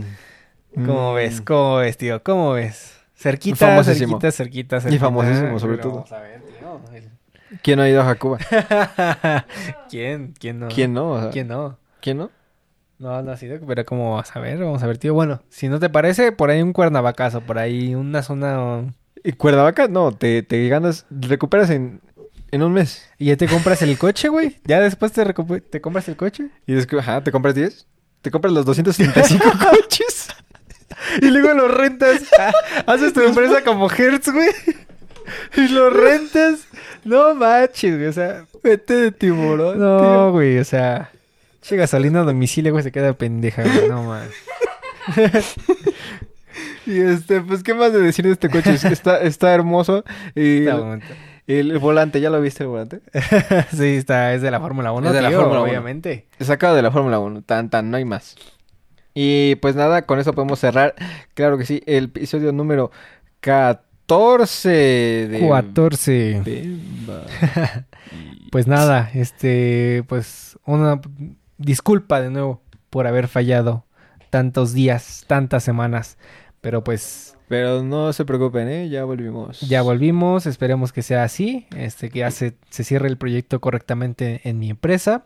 ¿Cómo Mm. ves? ¿Cómo ves, tío? ¿Cómo ves? Cerquita, Famosísimo. cerquita, cerquita, cerquita. famosísimo, sobre todo. vamos a ver, tío. El- ¿Quién no ha ido a Jacuba? ¿Quién? ¿Quién no? ¿Quién no? O sea, ¿Quién no? ¿Quién no? No, no ha sido, pero como vas a ver, vamos a ver, tío. Bueno, si no te parece, por ahí un cuernavacazo, por ahí una zona... ¿Y Cuernavaca? No, te, te ganas, recuperas en, en un mes. Y ya te compras el coche, güey. Ya después te, te compras el coche. Y después, ajá, ¿te compras 10? ¿Te compras los 275 coches? Y luego lo rentas. Haces tu empresa como Hertz, güey. Y lo rentas. No manches, güey. O sea, Vete de tiburón, no, güey. O sea, che gasolina a domicilio, güey, se queda pendeja, güey. No man. Y este, pues, ¿qué más de decir de este coche? Es que está, está hermoso. Y Está el, bonito. el volante, ¿ya lo viste el volante? sí, está, es de la Fórmula 1, Es de la Fórmula 1. obviamente. Sacado de la Fórmula 1, tan, tan, no hay más. Y pues nada, con eso podemos cerrar, claro que sí, el episodio número 14 de... 14. Bemba. Pues nada, este, pues una disculpa de nuevo por haber fallado tantos días, tantas semanas, pero pues Pero no se preocupen, ¿eh? Ya volvimos. ya volvimos, esperemos que sea así, este, que ya se, se cierre el proyecto correctamente en mi empresa.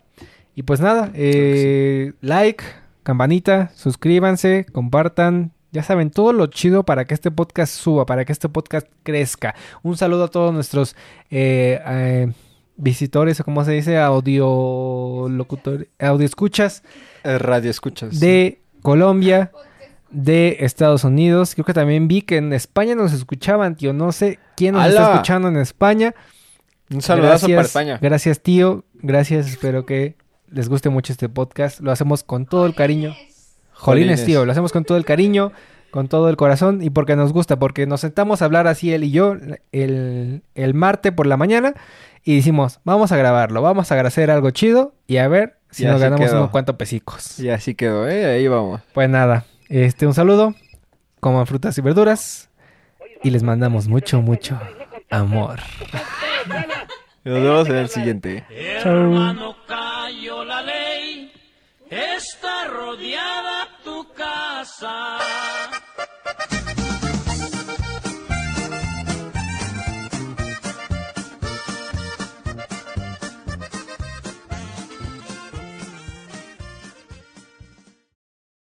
Y pues nada, eh, like, campanita, suscríbanse, compartan. Ya saben, todo lo chido para que este podcast suba, para que este podcast crezca. Un saludo a todos nuestros eh, eh, visitores, o como se dice, audio locutores, audio escuchas radio escuchas. de Colombia, de Estados Unidos. Creo que también vi que en España nos escuchaban, tío. No sé quién nos está escuchando en España. Un saludazo Gracias, para España. Gracias, tío. Gracias. Espero que les guste mucho este podcast. Lo hacemos con todo el cariño. Jolines, Jolines. tío. Lo hacemos con todo el cariño, con todo el corazón y porque nos gusta. Porque nos sentamos a hablar así él y yo el, el martes por la mañana y decimos, vamos a grabarlo, vamos a hacer algo chido y a ver si Y nos ganamos quedó. unos cuantos pesicos. Y así quedó, ¿eh? Ahí vamos. Pues nada, este un saludo, coman frutas y verduras y les mandamos mucho, mucho amor. Nos vemos en el siguiente. Hermano, cayó la ley, está rodeada tu casa.